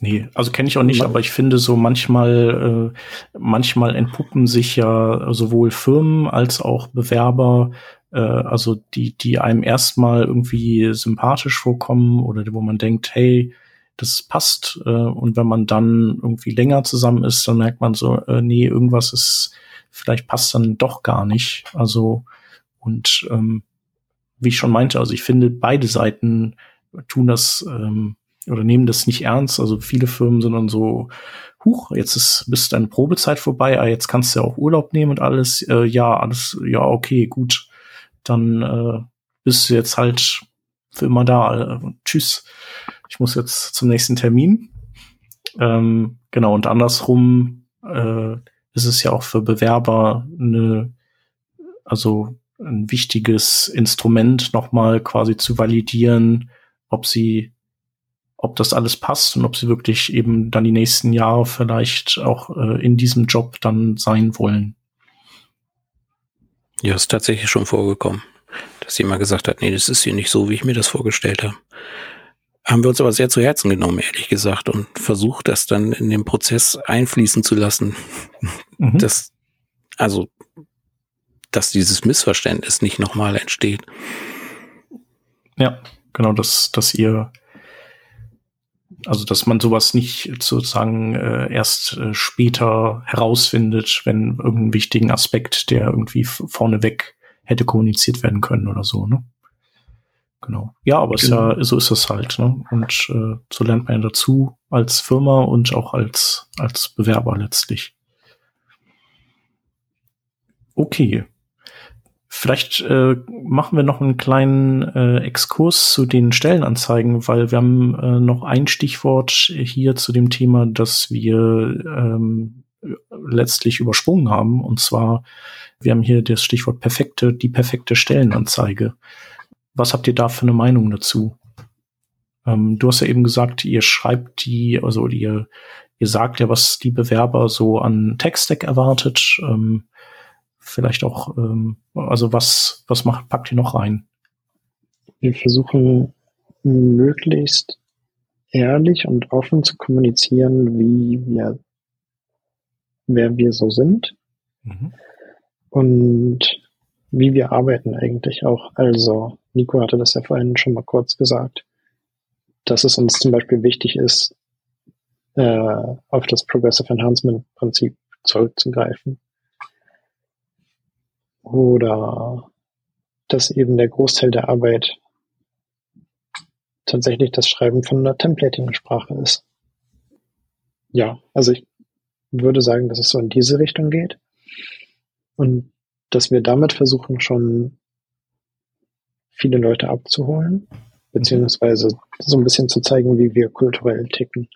Nee, also kenne ich auch nicht, aber ich finde so manchmal, äh, manchmal entpuppen sich ja sowohl Firmen als auch Bewerber, äh, also die, die einem erstmal irgendwie sympathisch vorkommen oder wo man denkt, hey, das passt. Äh, und wenn man dann irgendwie länger zusammen ist, dann merkt man so, äh, nee, irgendwas ist, vielleicht passt dann doch gar nicht. Also, und ähm, wie ich schon meinte, also ich finde, beide Seiten tun das ähm, oder nehmen das nicht ernst. Also viele Firmen sind dann so, huch, jetzt ist bis deine Probezeit vorbei, ah, jetzt kannst du ja auch Urlaub nehmen und alles. Äh, ja, alles, ja, okay, gut. Dann äh, bist du jetzt halt für immer da. Äh, tschüss. Ich muss jetzt zum nächsten Termin. Ähm, genau, und andersrum äh, ist es ja auch für Bewerber eine, also ein wichtiges Instrument, nochmal quasi zu validieren, ob sie ob das alles passt und ob sie wirklich eben dann die nächsten Jahre vielleicht auch äh, in diesem Job dann sein wollen. Ja, ist tatsächlich schon vorgekommen, dass jemand gesagt hat, nee, das ist hier nicht so, wie ich mir das vorgestellt habe. Haben wir uns aber sehr zu Herzen genommen, ehrlich gesagt, und versucht, das dann in den Prozess einfließen zu lassen. Mhm. Das, also, dass dieses Missverständnis nicht nochmal entsteht. Ja, genau, dass, dass ihr also, dass man sowas nicht sozusagen äh, erst äh, später herausfindet, wenn irgendeinen wichtigen Aspekt, der irgendwie vorneweg hätte kommuniziert werden können oder so, ne? Genau. Ja, aber genau. ist ja, so ist es halt, ne? Und äh, so lernt man ja dazu als Firma und auch als, als Bewerber letztlich. Okay. Vielleicht äh, machen wir noch einen kleinen äh, Exkurs zu den Stellenanzeigen, weil wir haben äh, noch ein Stichwort hier zu dem Thema, das wir ähm, letztlich übersprungen haben. Und zwar, wir haben hier das Stichwort perfekte, die perfekte Stellenanzeige. Was habt ihr da für eine Meinung dazu? Ähm, du hast ja eben gesagt, ihr schreibt die, also ihr, ihr sagt ja, was die Bewerber so an Tech-Stack erwartet. Ähm, vielleicht auch, ähm, also was, was macht, packt ihr noch rein? Wir versuchen möglichst ehrlich und offen zu kommunizieren, wie wir, wer wir so sind mhm. und wie wir arbeiten eigentlich auch. Also, Nico hatte das ja vorhin schon mal kurz gesagt, dass es uns zum Beispiel wichtig ist, äh, auf das Progressive Enhancement Prinzip zurückzugreifen oder dass eben der Großteil der Arbeit tatsächlich das Schreiben von einer Templating-Sprache ist. Ja, also ich würde sagen, dass es so in diese Richtung geht und dass wir damit versuchen, schon viele Leute abzuholen, beziehungsweise so ein bisschen zu zeigen, wie wir kulturell ticken,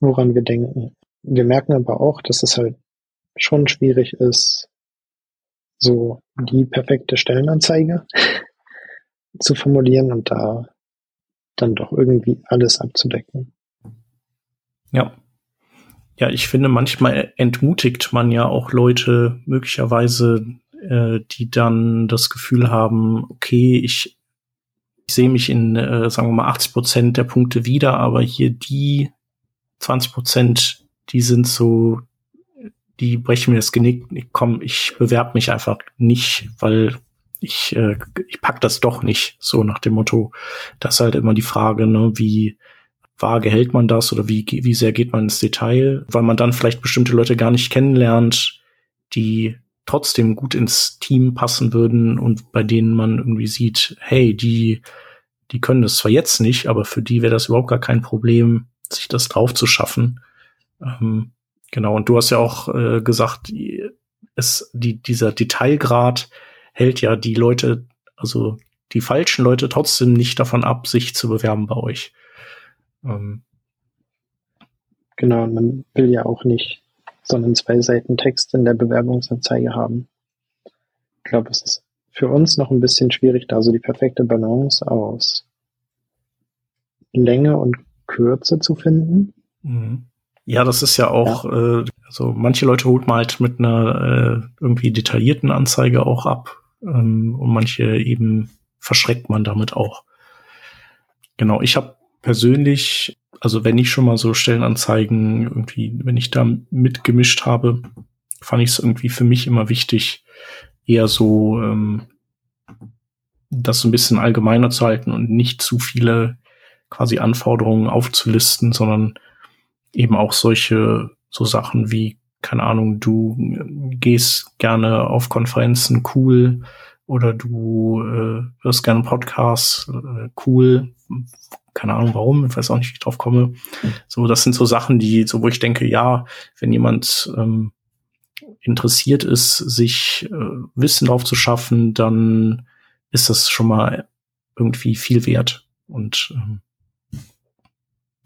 woran wir denken. Wir merken aber auch, dass es halt schon schwierig ist, so die perfekte Stellenanzeige zu formulieren und da dann doch irgendwie alles abzudecken. Ja. Ja, ich finde, manchmal entmutigt man ja auch Leute möglicherweise, äh, die dann das Gefühl haben, okay, ich, ich sehe mich in, äh, sagen wir mal, 80 Prozent der Punkte wieder, aber hier die 20 Prozent, die sind so die brechen mir das Genick. Komm, ich bewerbe mich einfach nicht, weil ich, äh, ich pack das doch nicht. So nach dem Motto, das ist halt immer die Frage, ne, wie vage hält man das oder wie, wie sehr geht man ins Detail, weil man dann vielleicht bestimmte Leute gar nicht kennenlernt, die trotzdem gut ins Team passen würden und bei denen man irgendwie sieht, hey, die, die können das zwar jetzt nicht, aber für die wäre das überhaupt gar kein Problem, sich das drauf zu schaffen. Ähm, Genau, und du hast ja auch äh, gesagt, es, die, dieser Detailgrad hält ja die Leute, also die falschen Leute trotzdem nicht davon ab, sich zu bewerben bei euch. Ähm. Genau, man will ja auch nicht so einen zwei Seiten Text in der Bewerbungsanzeige haben. Ich glaube, es ist für uns noch ein bisschen schwierig, da so die perfekte Balance aus Länge und Kürze zu finden. Mhm. Ja, das ist ja auch, ja. Äh, also manche Leute holt man halt mit einer äh, irgendwie detaillierten Anzeige auch ab ähm, und manche eben verschreckt man damit auch. Genau, ich habe persönlich, also wenn ich schon mal so Stellenanzeigen irgendwie, wenn ich da mitgemischt habe, fand ich es irgendwie für mich immer wichtig, eher so ähm, das so ein bisschen allgemeiner zu halten und nicht zu viele quasi Anforderungen aufzulisten, sondern eben auch solche so Sachen wie, keine Ahnung, du gehst gerne auf Konferenzen, cool, oder du äh, hörst gerne Podcasts, äh, cool, keine Ahnung warum, ich weiß auch nicht, wie ich drauf komme. So, das sind so Sachen, die, so wo ich denke, ja, wenn jemand ähm, interessiert ist, sich äh, Wissen drauf zu schaffen, dann ist das schon mal irgendwie viel wert. Und ähm,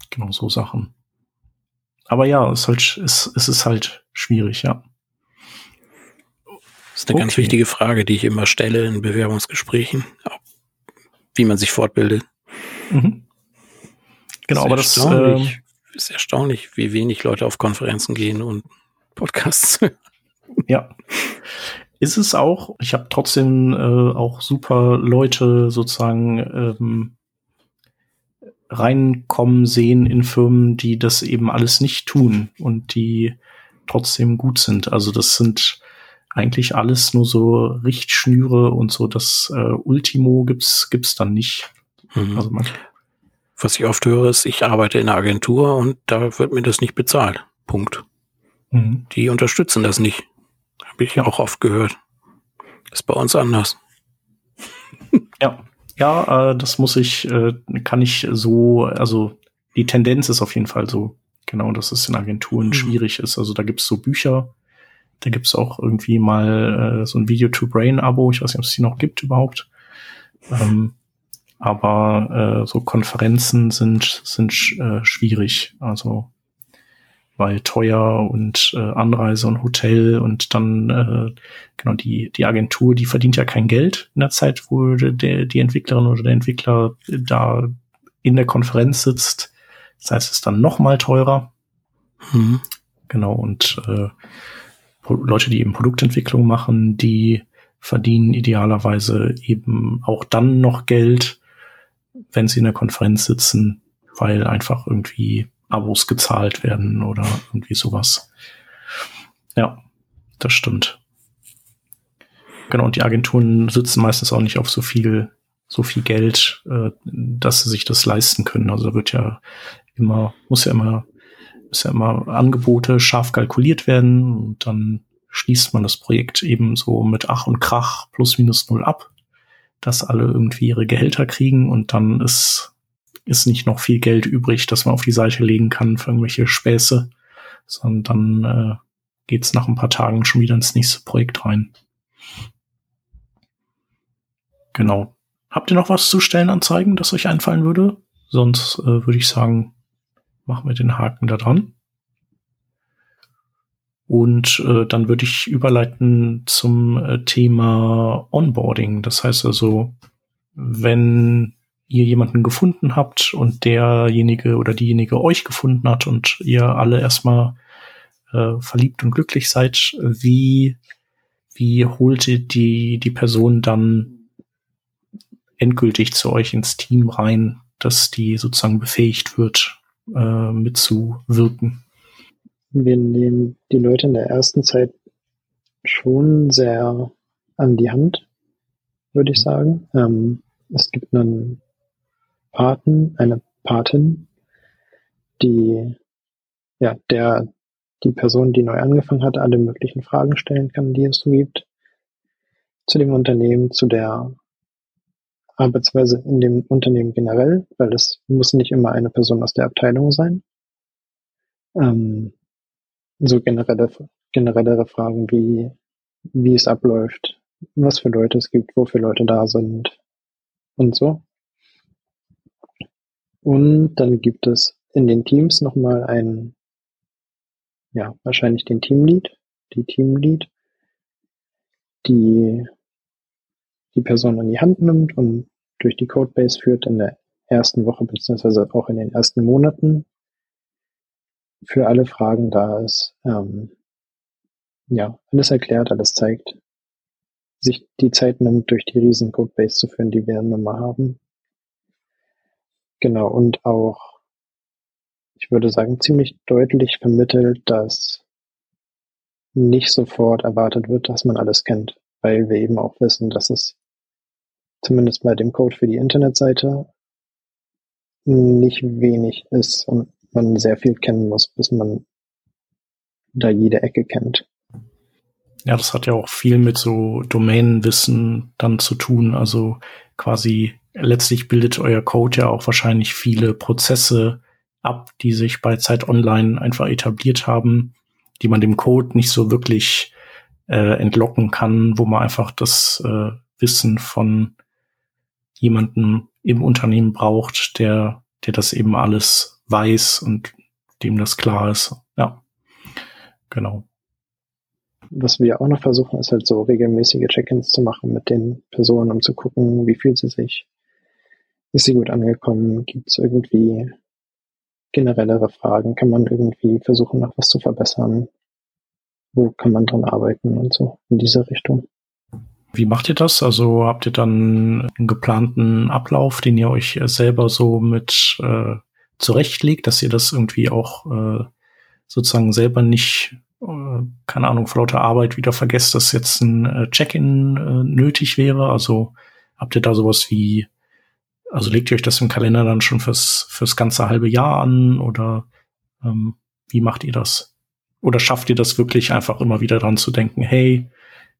genau so Sachen. Aber ja, es ist halt, es, es ist halt schwierig, ja. Das ist eine okay. ganz wichtige Frage, die ich immer stelle in Bewerbungsgesprächen, wie man sich fortbildet. Mhm. Genau, aber das ähm, ist erstaunlich, wie wenig Leute auf Konferenzen gehen und Podcasts. ja. Ist es auch. Ich habe trotzdem äh, auch super Leute sozusagen ähm, reinkommen sehen in Firmen, die das eben alles nicht tun und die trotzdem gut sind. Also das sind eigentlich alles nur so Richtschnüre und so das äh, Ultimo gibt's gibt's dann nicht. Mhm. Also man Was ich oft höre, ist, ich arbeite in einer Agentur und da wird mir das nicht bezahlt. Punkt. Mhm. Die unterstützen das nicht. Habe ich ja auch oft gehört. ist bei uns anders. Ja. Ja, äh, das muss ich, äh, kann ich so, also die Tendenz ist auf jeden Fall so, genau, dass es in Agenturen mhm. schwierig ist. Also da gibt's so Bücher, da gibt's auch irgendwie mal äh, so ein Video to Brain Abo. Ich weiß nicht, ob es die noch gibt überhaupt. Ähm, aber äh, so Konferenzen sind sind äh, schwierig. Also weil teuer und äh, Anreise und Hotel und dann äh, genau die die Agentur, die verdient ja kein Geld in der Zeit, wo der die Entwicklerin oder der Entwickler da in der Konferenz sitzt. Das heißt, es ist dann noch mal teurer. Mhm. Genau und äh, Leute, die eben Produktentwicklung machen, die verdienen idealerweise eben auch dann noch Geld, wenn sie in der Konferenz sitzen, weil einfach irgendwie Abos gezahlt werden oder irgendwie sowas. Ja, das stimmt. Genau, und die Agenturen sitzen meistens auch nicht auf so viel, so viel Geld, äh, dass sie sich das leisten können. Also da wird ja immer, muss ja immer, muss ja immer Angebote scharf kalkuliert werden und dann schließt man das Projekt eben so mit Ach und Krach plus minus null ab, dass alle irgendwie ihre Gehälter kriegen und dann ist ist nicht noch viel Geld übrig, das man auf die Seite legen kann für irgendwelche Späße, sondern dann äh, geht's nach ein paar Tagen schon wieder ins nächste Projekt rein. Genau. Habt ihr noch was zu Stellenanzeigen, das euch einfallen würde? Sonst äh, würde ich sagen, machen wir den Haken da dran. Und äh, dann würde ich überleiten zum äh, Thema Onboarding. Das heißt also, wenn ihr jemanden gefunden habt und derjenige oder diejenige euch gefunden hat und ihr alle erstmal äh, verliebt und glücklich seid, wie, wie holt ihr die, die Person dann endgültig zu euch ins Team rein, dass die sozusagen befähigt wird, äh, mitzuwirken? Wir nehmen die Leute in der ersten Zeit schon sehr an die Hand, würde ich sagen. Ähm, es gibt einen Paten, eine Patin, die ja, der die Person, die neu angefangen hat, alle möglichen Fragen stellen kann, die es so gibt, zu dem Unternehmen, zu der Arbeitsweise in dem Unternehmen generell, weil es muss nicht immer eine Person aus der Abteilung sein. Ähm, so generelle, generellere Fragen wie, wie es abläuft, was für Leute es gibt, wofür Leute da sind und so. Und dann gibt es in den Teams nochmal einen, ja, wahrscheinlich den Teamlead, die Teamlead, die die Person an die Hand nimmt und durch die Codebase führt in der ersten Woche beziehungsweise auch in den ersten Monaten für alle Fragen da ist. Ähm, ja, alles erklärt, alles zeigt, sich die Zeit nimmt, durch die riesen Codebase zu führen, die wir nun mal haben Genau, und auch, ich würde sagen, ziemlich deutlich vermittelt, dass nicht sofort erwartet wird, dass man alles kennt, weil wir eben auch wissen, dass es zumindest bei dem Code für die Internetseite nicht wenig ist und man sehr viel kennen muss, bis man da jede Ecke kennt. Ja, das hat ja auch viel mit so Domänenwissen dann zu tun. Also quasi letztlich bildet euer Code ja auch wahrscheinlich viele Prozesse ab, die sich bei Zeit Online einfach etabliert haben, die man dem Code nicht so wirklich äh, entlocken kann, wo man einfach das äh, Wissen von jemandem im Unternehmen braucht, der, der das eben alles weiß und dem das klar ist. Ja, genau. Was wir auch noch versuchen, ist halt so regelmäßige Check-ins zu machen mit den Personen, um zu gucken, wie fühlt sie sich, ist sie gut angekommen, gibt es irgendwie generellere Fragen, kann man irgendwie versuchen, noch was zu verbessern, wo kann man dran arbeiten und so in diese Richtung. Wie macht ihr das? Also habt ihr dann einen geplanten Ablauf, den ihr euch selber so mit äh, zurechtlegt, dass ihr das irgendwie auch äh, sozusagen selber nicht, äh, keine Ahnung, vor lauter Arbeit wieder vergesst, dass jetzt ein äh, Check-in äh, nötig wäre? Also habt ihr da sowas wie, also legt ihr euch das im Kalender dann schon fürs, fürs ganze halbe Jahr an oder ähm, wie macht ihr das? Oder schafft ihr das wirklich einfach immer wieder dran zu denken, hey,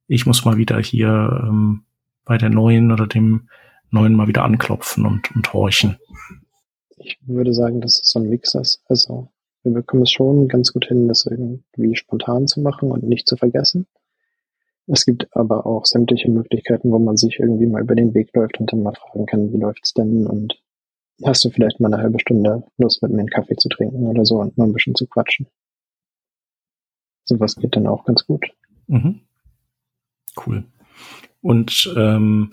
ich muss mal wieder hier ähm, bei der neuen oder dem neuen mal wieder anklopfen und, und horchen. Ich würde sagen, dass es so ein Mix ist. Also wir bekommen es schon ganz gut hin, das irgendwie spontan zu machen und nicht zu vergessen. Es gibt aber auch sämtliche Möglichkeiten, wo man sich irgendwie mal über den Weg läuft und dann mal fragen kann, wie läuft's denn und hast du vielleicht mal eine halbe Stunde Lust mit mir einen Kaffee zu trinken oder so und mal ein bisschen zu quatschen. Sowas geht dann auch ganz gut. Mhm. Cool. Und ähm,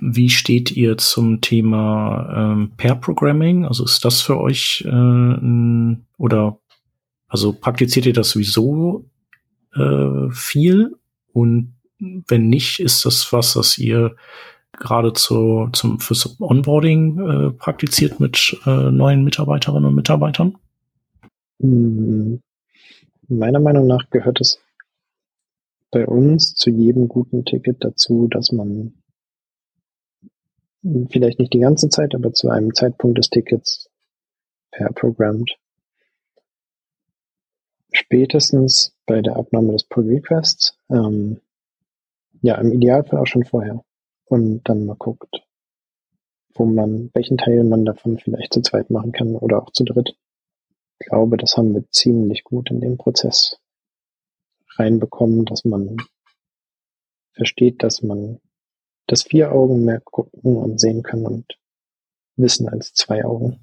wie steht ihr zum Thema ähm, Pair Programming? Also ist das für euch äh, oder also praktiziert ihr das sowieso äh, viel? Und wenn nicht, ist das was, was ihr gerade zu, zum fürs Onboarding äh, praktiziert mit äh, neuen Mitarbeiterinnen und Mitarbeitern? Hm, meiner Meinung nach gehört es bei uns zu jedem guten Ticket dazu, dass man vielleicht nicht die ganze Zeit, aber zu einem Zeitpunkt des Tickets per programmt. Spätestens bei der Abnahme des Pull Requests, ähm, ja, im Idealfall auch schon vorher. Und dann mal guckt, wo man, welchen Teil man davon vielleicht zu zweit machen kann oder auch zu dritt. Ich glaube, das haben wir ziemlich gut in dem Prozess reinbekommen, dass man versteht, dass man das vier Augen mehr gucken und sehen kann und wissen als zwei Augen.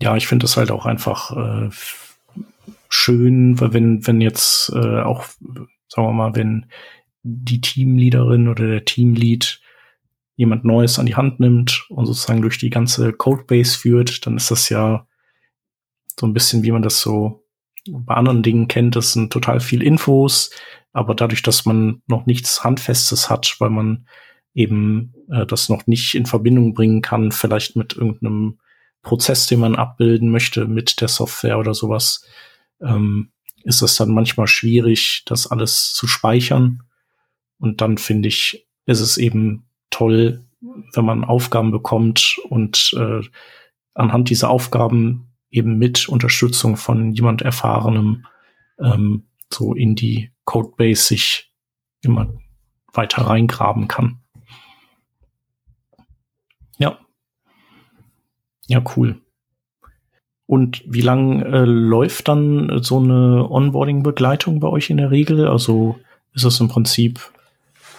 Ja, ich finde das halt auch einfach äh, schön, weil wenn, wenn jetzt äh, auch, sagen wir mal, wenn die Teamleaderin oder der Teamlead jemand Neues an die Hand nimmt und sozusagen durch die ganze Codebase führt, dann ist das ja so ein bisschen, wie man das so bei anderen Dingen kennt, das sind total viel Infos, aber dadurch, dass man noch nichts Handfestes hat, weil man eben äh, das noch nicht in Verbindung bringen kann, vielleicht mit irgendeinem Prozess, den man abbilden möchte mit der Software oder sowas, ähm, ist es dann manchmal schwierig, das alles zu speichern. Und dann finde ich, ist es eben toll, wenn man Aufgaben bekommt und äh, anhand dieser Aufgaben eben mit Unterstützung von jemand Erfahrenem ähm, so in die Codebase sich immer weiter reingraben kann. Ja. Ja, cool. Und wie lang äh, läuft dann so eine Onboarding-Begleitung bei euch in der Regel? Also ist es im Prinzip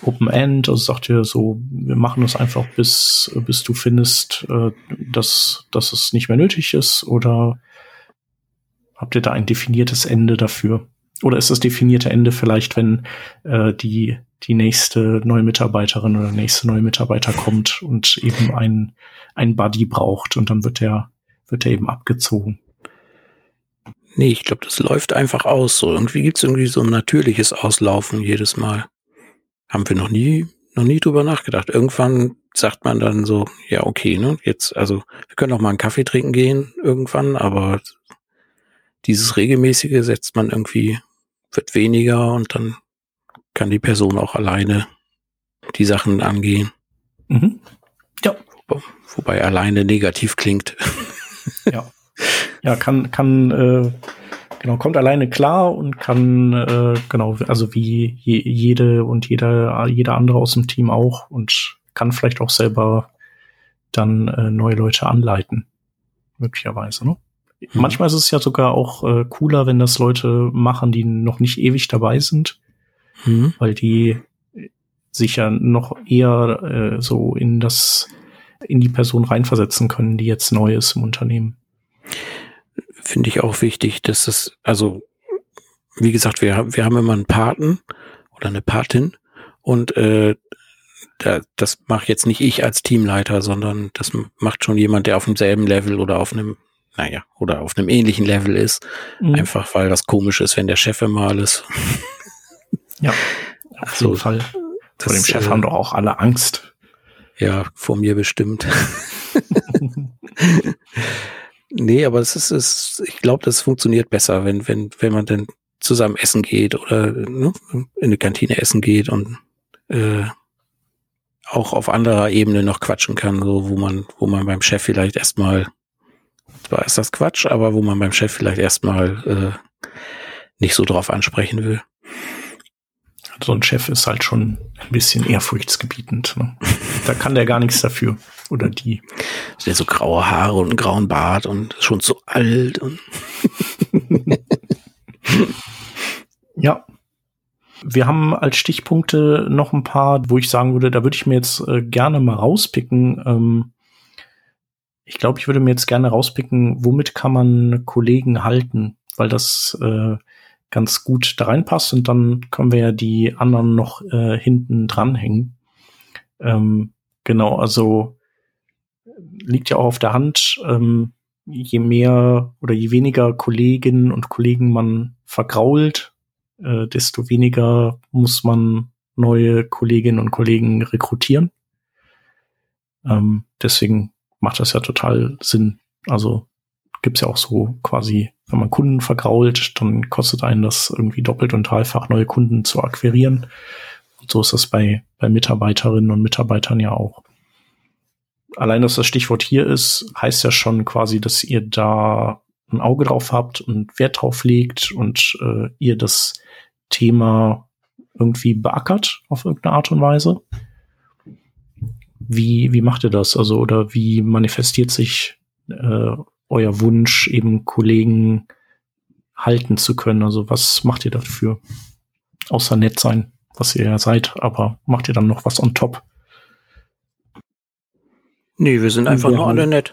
Open End, also sagt ihr so, wir machen das einfach bis, bis du findest, äh, dass, dass es nicht mehr nötig ist oder habt ihr da ein definiertes Ende dafür? Oder ist das definierte Ende vielleicht, wenn äh, die, die nächste neue Mitarbeiterin oder nächste neue Mitarbeiter kommt und eben ein, ein Buddy braucht und dann wird der, wird der eben abgezogen? Nee, ich glaube, das läuft einfach aus. So irgendwie gibt's irgendwie so ein natürliches Auslaufen jedes Mal. Haben wir noch nie, noch nie drüber nachgedacht. Irgendwann sagt man dann so, ja, okay, ne, jetzt, also wir können auch mal einen Kaffee trinken gehen irgendwann, aber dieses regelmäßige setzt man irgendwie, wird weniger und dann kann die Person auch alleine die Sachen angehen. Mhm. Ja. Wobei alleine negativ klingt. Ja. Ja, kann, kann, äh, genau, kommt alleine klar und kann, äh, genau, also wie je, jede und jeder, jeder andere aus dem Team auch und kann vielleicht auch selber dann äh, neue Leute anleiten. Möglicherweise, ne? Mhm. Manchmal ist es ja sogar auch äh, cooler, wenn das Leute machen, die noch nicht ewig dabei sind, mhm. weil die sich ja noch eher äh, so in das in die Person reinversetzen können, die jetzt neu ist im Unternehmen. Finde ich auch wichtig, dass das, also wie gesagt, wir, wir haben immer einen Paten oder eine Patin und äh, da, das mache jetzt nicht ich als Teamleiter, sondern das macht schon jemand, der auf demselben Level oder auf einem, naja, oder auf einem ähnlichen Level ist. Mhm. Einfach weil das komisch ist, wenn der Chef immer alles. ja, auf also, jeden Fall. Vor dem Chef äh, haben doch auch alle Angst. Ja, vor mir bestimmt. nee, aber es ist, es, ich glaube, das funktioniert besser, wenn, wenn, wenn man dann zusammen essen geht oder ne, in eine Kantine essen geht und äh, auch auf anderer Ebene noch quatschen kann, so wo man, wo man beim Chef vielleicht erstmal, zwar ist das Quatsch, aber wo man beim Chef vielleicht erstmal äh, nicht so drauf ansprechen will so ein Chef ist halt schon ein bisschen ehrfurchtsgebietend. Ne? Da kann der gar nichts dafür. Oder die. Der so graue Haare und einen grauen Bart und schon zu alt und. ja. Wir haben als Stichpunkte noch ein paar, wo ich sagen würde, da würde ich mir jetzt äh, gerne mal rauspicken. Ähm, ich glaube, ich würde mir jetzt gerne rauspicken, womit kann man Kollegen halten, weil das äh, ganz gut da reinpasst und dann können wir ja die anderen noch äh, hinten dranhängen. Ähm, genau, also liegt ja auch auf der Hand, ähm, je mehr oder je weniger Kolleginnen und Kollegen man vergrault, äh, desto weniger muss man neue Kolleginnen und Kollegen rekrutieren. Ähm, deswegen macht das ja total Sinn. Also gibt's ja auch so quasi, wenn man Kunden vergrault, dann kostet einen das irgendwie doppelt und dreifach neue Kunden zu akquirieren. Und so ist das bei, bei Mitarbeiterinnen und Mitarbeitern ja auch. Allein, dass das Stichwort hier ist, heißt ja schon quasi, dass ihr da ein Auge drauf habt und Wert drauf legt und äh, ihr das Thema irgendwie beackert auf irgendeine Art und Weise. Wie, wie macht ihr das? Also, oder wie manifestiert sich äh, euer Wunsch, eben Kollegen halten zu können? Also was macht ihr dafür? Außer nett sein, was ihr ja seid, aber macht ihr dann noch was on top? Nee, wir sind einfach nur alle nett.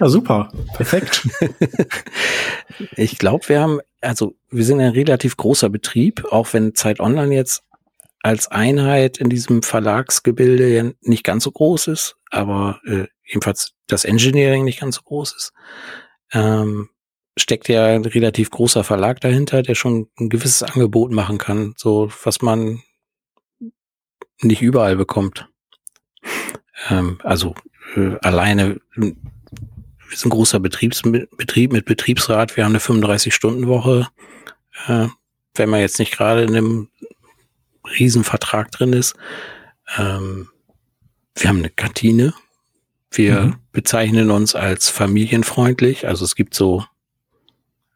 ja, super. Perfekt. ich glaube, wir haben, also wir sind ein relativ großer Betrieb, auch wenn Zeit Online jetzt als Einheit in diesem Verlagsgebilde nicht ganz so groß ist, aber äh, jedenfalls das Engineering nicht ganz so groß ist, ähm, steckt ja ein relativ großer Verlag dahinter, der schon ein gewisses Angebot machen kann, so was man nicht überall bekommt. Ähm, also äh, alleine, wir sind ein großer Betriebs Betrieb mit Betriebsrat, wir haben eine 35-Stunden-Woche. Äh, wenn man jetzt nicht gerade in einem Riesenvertrag drin ist. Ähm, wir haben eine Kantine, wir mhm. bezeichnen uns als familienfreundlich. Also es gibt so,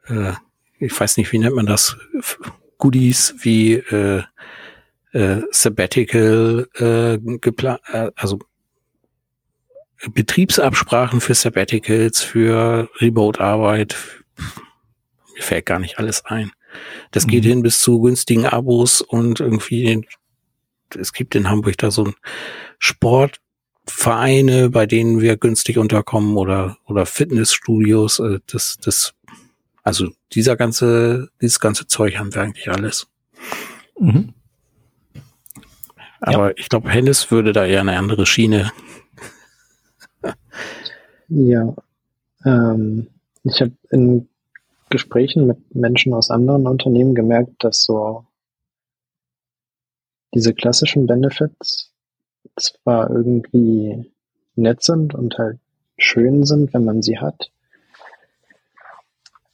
äh, ich weiß nicht, wie nennt man das, Goodies wie äh, äh, Sabbatical, äh, äh, also Betriebsabsprachen für Sabbaticals, für Remote-Arbeit. Mir fällt gar nicht alles ein. Das mhm. geht hin bis zu günstigen Abos und irgendwie, es gibt in Hamburg da so ein Sport, Vereine, bei denen wir günstig unterkommen oder, oder Fitnessstudios, äh, das, das, also dieser ganze, dieses ganze Zeug haben wir eigentlich alles. Mhm. Aber ja. ich glaube, Hennis würde da eher eine andere Schiene. ja. Ähm, ich habe in Gesprächen mit Menschen aus anderen Unternehmen gemerkt, dass so diese klassischen Benefits zwar irgendwie nett sind und halt schön sind, wenn man sie hat,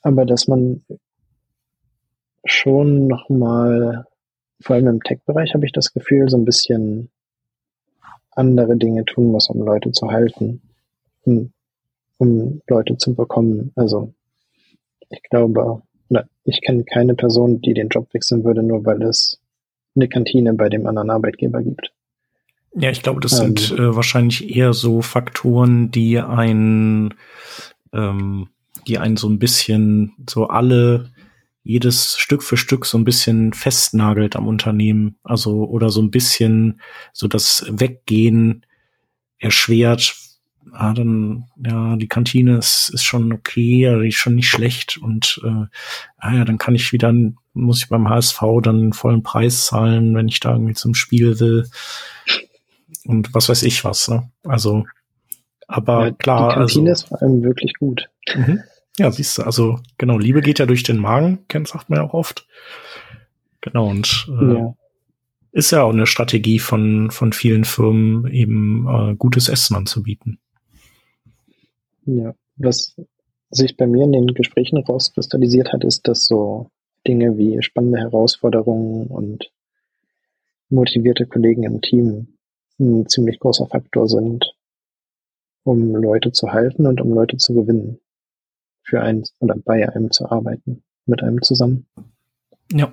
aber dass man schon nochmal, vor allem im Tech-Bereich habe ich das Gefühl, so ein bisschen andere Dinge tun muss, um Leute zu halten, um, um Leute zu bekommen. Also ich glaube, ich kenne keine Person, die den Job wechseln würde, nur weil es eine Kantine bei dem anderen Arbeitgeber gibt. Ja, ich glaube, das ähm, sind äh, wahrscheinlich eher so Faktoren, die ein, ähm, die einen so ein bisschen so alle jedes Stück für Stück so ein bisschen festnagelt am Unternehmen. Also, oder so ein bisschen so das Weggehen erschwert. Ah, dann, ja, die Kantine ist, ist schon okay, die ist schon nicht schlecht und äh, ah ja, dann kann ich wieder, muss ich beim HSV dann den vollen Preis zahlen, wenn ich da irgendwie zum Spiel will. Und was weiß ich was, ne? Also, aber ja, klar. Die Kantine also, ist vor allem wirklich gut. Mhm. Ja, siehst du, also genau, Liebe geht ja durch den Magen, kennt sagt man ja auch oft. Genau, und äh, ja. ist ja auch eine Strategie von, von vielen Firmen, eben äh, gutes Essen anzubieten. Ja, was sich bei mir in den Gesprächen rauskristallisiert hat, ist, dass so Dinge wie spannende Herausforderungen und motivierte Kollegen im Team ein ziemlich großer Faktor sind, um Leute zu halten und um Leute zu gewinnen für einen oder bei einem zu arbeiten, mit einem zusammen. Ja.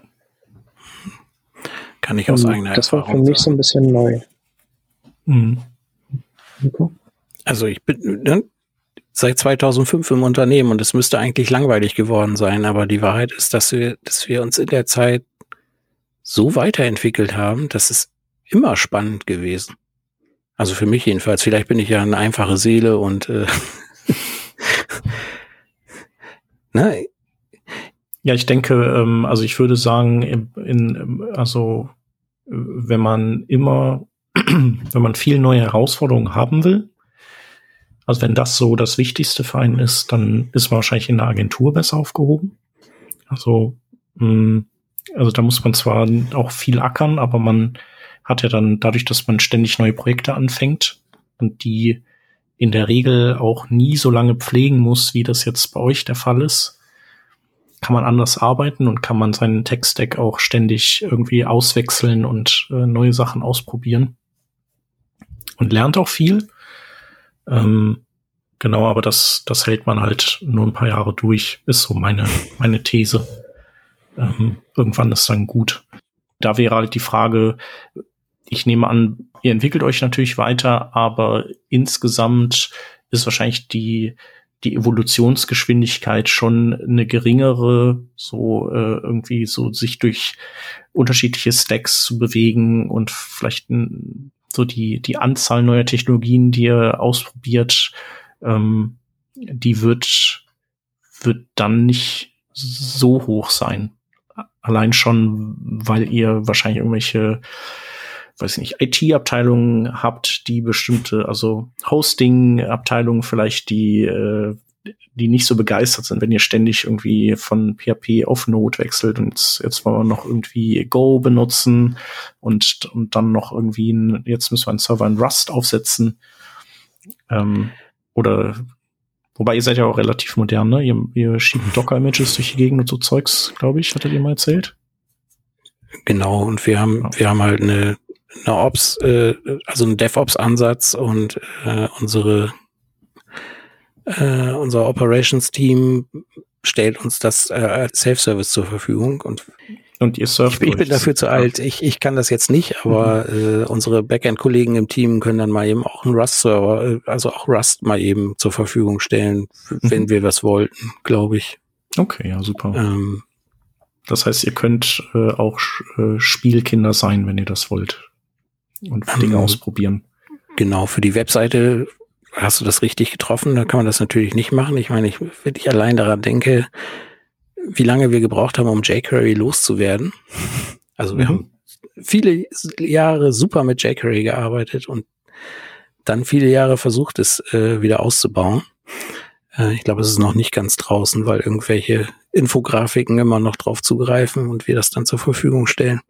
Kann ich aus Und eigener das Erfahrung Das war für mich so ein bisschen neu. Mhm. Okay. Also ich bin ne, seit 2005 im Unternehmen und es müsste eigentlich langweilig geworden sein, aber die Wahrheit ist, dass wir, dass wir uns in der Zeit so weiterentwickelt haben, dass es immer spannend gewesen. Also für mich jedenfalls. Vielleicht bin ich ja eine einfache Seele und äh, Ne? Ja, ich denke, ähm, also ich würde sagen, in, in, also wenn man immer, wenn man viel neue Herausforderungen haben will, also wenn das so das Wichtigste für einen ist, dann ist man wahrscheinlich in der Agentur besser aufgehoben. Also, mh, mm, also da muss man zwar auch viel ackern, aber man hat ja dann dadurch, dass man ständig neue Projekte anfängt und die in der Regel auch nie so lange pflegen muss, wie das jetzt bei euch der Fall ist, kann man anders arbeiten und kann man seinen Tech-Stack auch ständig irgendwie auswechseln und äh, neue Sachen ausprobieren. Und lernt auch viel. Ähm, genau, aber das, das hält man halt nur ein paar Jahre durch, ist so meine, meine These. Ähm, irgendwann ist dann gut. Da wäre halt die Frage, ich nehme an, ihr entwickelt euch natürlich weiter, aber insgesamt ist wahrscheinlich die, die Evolutionsgeschwindigkeit schon eine geringere, so äh, irgendwie so sich durch unterschiedliche Stacks zu bewegen und vielleicht n, so die, die Anzahl neuer Technologien, die ihr ausprobiert, ähm, die wird, wird dann nicht so hoch sein. Allein schon, weil ihr wahrscheinlich irgendwelche weiß nicht, IT-Abteilungen habt, die bestimmte, also Hosting-Abteilungen vielleicht, die, äh, die nicht so begeistert sind, wenn ihr ständig irgendwie von PHP auf Node wechselt und jetzt, wollen wir noch irgendwie Go benutzen und, und dann noch irgendwie, ein, jetzt müssen wir einen Server in Rust aufsetzen. Ähm, oder Wobei ihr seid ja auch relativ modern, ne? Ihr, ihr schiebt Docker-Images durch die Gegend und so Zeugs, glaube ich, hattet ihr mal erzählt. Genau, und wir haben, wir haben halt eine eine Ops, äh, also ein DevOps-Ansatz und äh, unsere äh, unser Operations-Team stellt uns das äh, als Self-Service zur Verfügung und und ihr surft. Ich, ich bin dafür zu alt. Ich, ich kann das jetzt nicht, aber mhm. äh, unsere Backend-Kollegen im Team können dann mal eben auch einen Rust-Server, äh, also auch Rust mal eben zur Verfügung stellen, mhm. wenn wir was wollten, glaube ich. Okay, ja, super. Ähm, das heißt, ihr könnt äh, auch äh, Spielkinder sein, wenn ihr das wollt und Dinge ähm, ausprobieren. Genau, für die Webseite hast du das richtig getroffen. Da kann man das natürlich nicht machen. Ich meine, ich, wenn ich allein daran denke, wie lange wir gebraucht haben, um jQuery loszuwerden. Also wir mhm. haben viele Jahre super mit jQuery gearbeitet und dann viele Jahre versucht, es äh, wieder auszubauen. Äh, ich glaube, es ist noch nicht ganz draußen, weil irgendwelche Infografiken immer noch drauf zugreifen und wir das dann zur Verfügung stellen.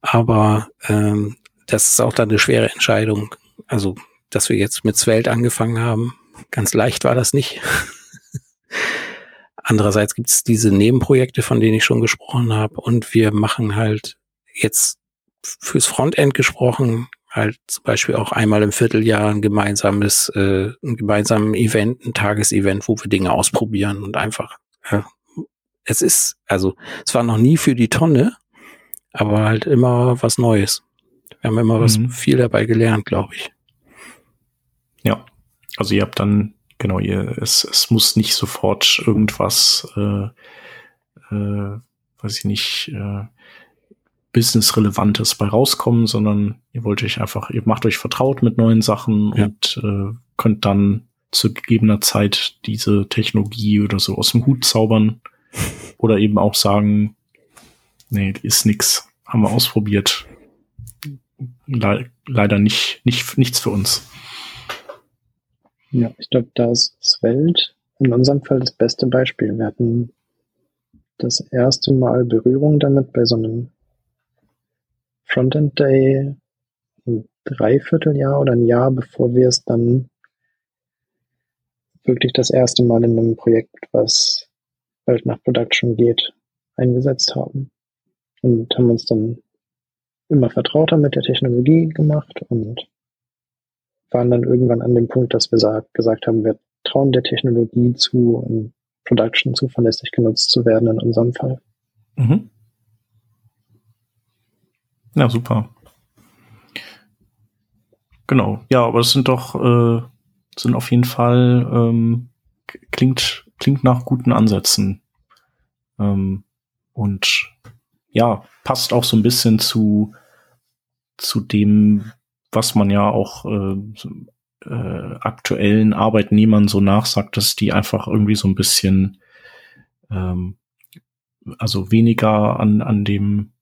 Aber ähm, das ist auch dann eine schwere Entscheidung. Also, dass wir jetzt mit Svelte angefangen haben, ganz leicht war das nicht. Andererseits gibt es diese Nebenprojekte, von denen ich schon gesprochen habe. Und wir machen halt jetzt fürs Frontend gesprochen, halt zum Beispiel auch einmal im Vierteljahr ein gemeinsames, äh, ein gemeinsames Event, ein Tagesevent, wo wir Dinge ausprobieren und einfach, ja, es ist, also es war noch nie für die Tonne, aber halt immer was Neues. Wir haben immer mhm. was viel dabei gelernt, glaube ich. Also ihr habt dann, genau, ihr, es, es muss nicht sofort irgendwas, äh, äh, weiß ich nicht, äh, Business-Relevantes bei rauskommen, sondern ihr wollt euch einfach, ihr macht euch vertraut mit neuen Sachen ja. und äh, könnt dann zu gegebener Zeit diese Technologie oder so aus dem Hut zaubern oder eben auch sagen, nee, ist nix, haben wir ausprobiert, Le leider nicht, nicht, nichts für uns. Ja, ich glaube, da ist Svelte in unserem Fall das beste Beispiel. Wir hatten das erste Mal Berührung damit bei so einem Frontend Day ein Dreivierteljahr oder ein Jahr, bevor wir es dann wirklich das erste Mal in einem Projekt, was bald nach Production geht, eingesetzt haben. Und haben uns dann immer vertrauter mit der Technologie gemacht und waren dann irgendwann an dem Punkt, dass wir sag, gesagt haben, wir trauen der Technologie zu, in Production zuverlässig genutzt zu werden in unserem Fall. Mhm. Ja, super. Genau. Ja, aber es sind doch, äh, sind auf jeden Fall, ähm, klingt, klingt nach guten Ansätzen. Ähm, und ja, passt auch so ein bisschen zu, zu dem, was man ja auch äh, äh, aktuellen Arbeitnehmern so nachsagt, dass die einfach irgendwie so ein bisschen, ähm, also weniger an, an dem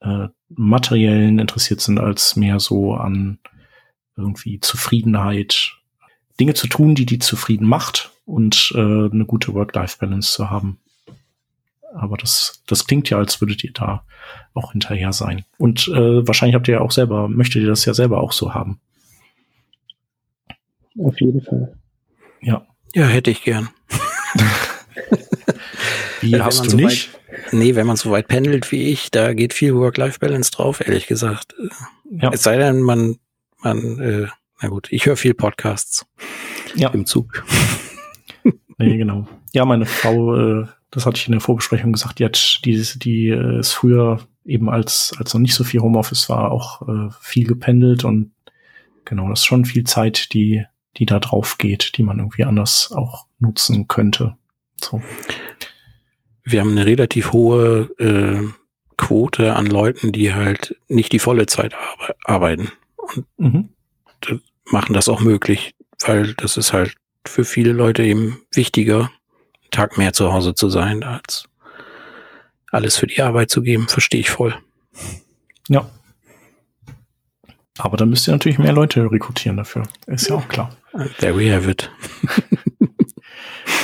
äh, materiellen interessiert sind, als mehr so an irgendwie Zufriedenheit, Dinge zu tun, die die zufrieden macht und äh, eine gute Work-Life-Balance zu haben. Aber das, das klingt ja, als würdet ihr da auch hinterher sein. Und äh, wahrscheinlich habt ihr ja auch selber, möchtet ihr das ja selber auch so haben. Auf jeden Fall. Ja. Ja, hätte ich gern. Wie hast du so nicht? Weit, nee, wenn man so weit pendelt wie ich, da geht viel Work-Life-Balance drauf, ehrlich gesagt. Ja. Es sei denn, man, man, äh, na gut, ich höre viel Podcasts ja. im Zug. nee, genau. Ja, meine Frau, äh, das hatte ich in der Vorbesprechung gesagt, die hat, die, die äh, ist früher eben als, als noch nicht so viel Homeoffice war, auch äh, viel gependelt und genau, das ist schon viel Zeit, die, die da drauf geht, die man irgendwie anders auch nutzen könnte. So wir haben eine relativ hohe äh, Quote an Leuten, die halt nicht die volle Zeit arbe arbeiten. Und mhm. machen das auch möglich, weil das ist halt für viele Leute eben wichtiger, Tag mehr zu Hause zu sein, als alles für die Arbeit zu geben. Verstehe ich voll. Ja. Aber dann müsst ihr natürlich mehr Leute rekrutieren dafür. Ist ja auch klar. There we have it.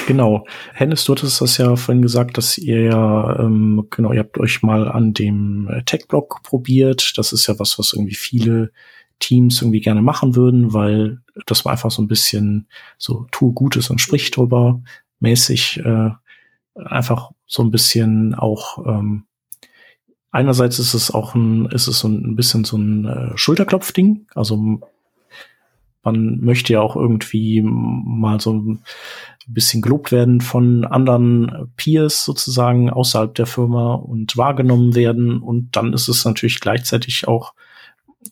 Genau. Hennes, du hattest das ja vorhin gesagt, dass ihr ja, ähm, genau, ihr habt euch mal an dem äh, Tech-Blog probiert. Das ist ja was, was irgendwie viele Teams irgendwie gerne machen würden, weil das war einfach so ein bisschen so tue Gutes und sprich drüber mäßig äh, einfach so ein bisschen auch ähm, einerseits ist es auch ein ist es so ein bisschen so ein äh, Schulterklopfding, also man möchte ja auch irgendwie mal so ein bisschen gelobt werden von anderen Peers sozusagen außerhalb der Firma und wahrgenommen werden. Und dann ist es natürlich gleichzeitig auch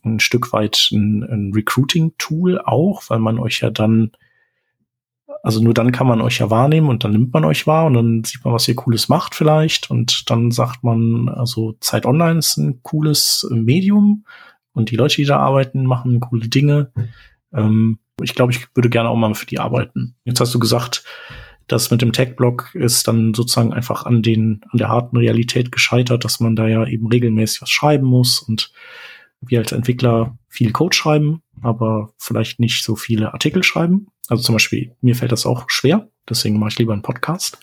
ein Stück weit ein, ein Recruiting-Tool auch, weil man euch ja dann, also nur dann kann man euch ja wahrnehmen und dann nimmt man euch wahr und dann sieht man, was ihr Cooles macht vielleicht und dann sagt man, also Zeit Online ist ein cooles Medium und die Leute, die da arbeiten, machen coole Dinge. Ähm, ich glaube, ich würde gerne auch mal für die arbeiten. Jetzt hast du gesagt, das mit dem Tech-Blog ist dann sozusagen einfach an den, an der harten Realität gescheitert, dass man da ja eben regelmäßig was schreiben muss und wir als Entwickler viel Code schreiben, aber vielleicht nicht so viele Artikel schreiben. Also zum Beispiel, mir fällt das auch schwer, deswegen mache ich lieber einen Podcast.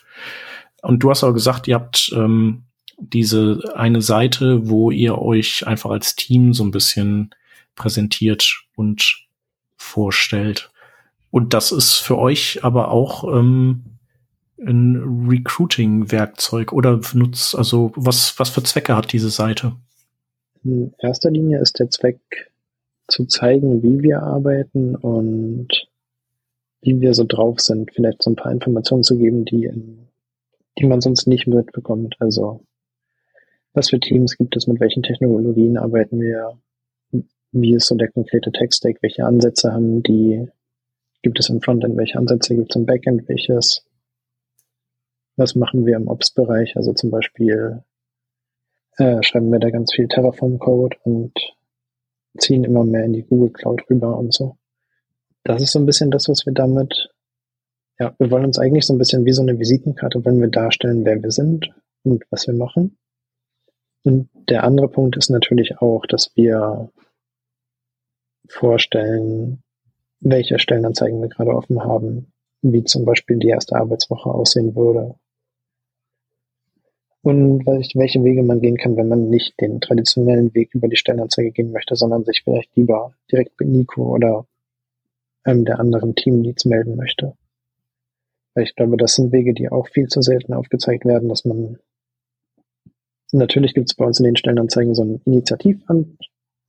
Und du hast aber gesagt, ihr habt ähm, diese eine Seite, wo ihr euch einfach als Team so ein bisschen präsentiert und vorstellt. Und das ist für euch aber auch ähm, ein Recruiting-Werkzeug oder nutzt, also was, was für Zwecke hat diese Seite? In erster Linie ist der Zweck zu zeigen, wie wir arbeiten und wie wir so drauf sind, vielleicht so ein paar Informationen zu geben, die, die man sonst nicht mitbekommt. Also was für Teams gibt es, mit welchen Technologien arbeiten wir, wie ist so der konkrete Tech-Stack, welche Ansätze haben die, gibt es im Frontend, welche Ansätze gibt es im Backend, welches, was machen wir im Ops-Bereich, also zum Beispiel äh, schreiben wir da ganz viel Terraform-Code und ziehen immer mehr in die Google Cloud rüber und so. Das ist so ein bisschen das, was wir damit, ja, wir wollen uns eigentlich so ein bisschen wie so eine Visitenkarte, wenn wir darstellen, wer wir sind und was wir machen. Und der andere Punkt ist natürlich auch, dass wir vorstellen, welche Stellenanzeigen wir gerade offen haben, wie zum Beispiel die erste Arbeitswoche aussehen würde. Und welche Wege man gehen kann, wenn man nicht den traditionellen Weg über die Stellenanzeige gehen möchte, sondern sich vielleicht lieber direkt bei Nico oder einem der anderen Teamleads melden möchte. Weil ich glaube, das sind Wege, die auch viel zu selten aufgezeigt werden, dass man natürlich gibt es bei uns in den Stellenanzeigen so einen Initiativ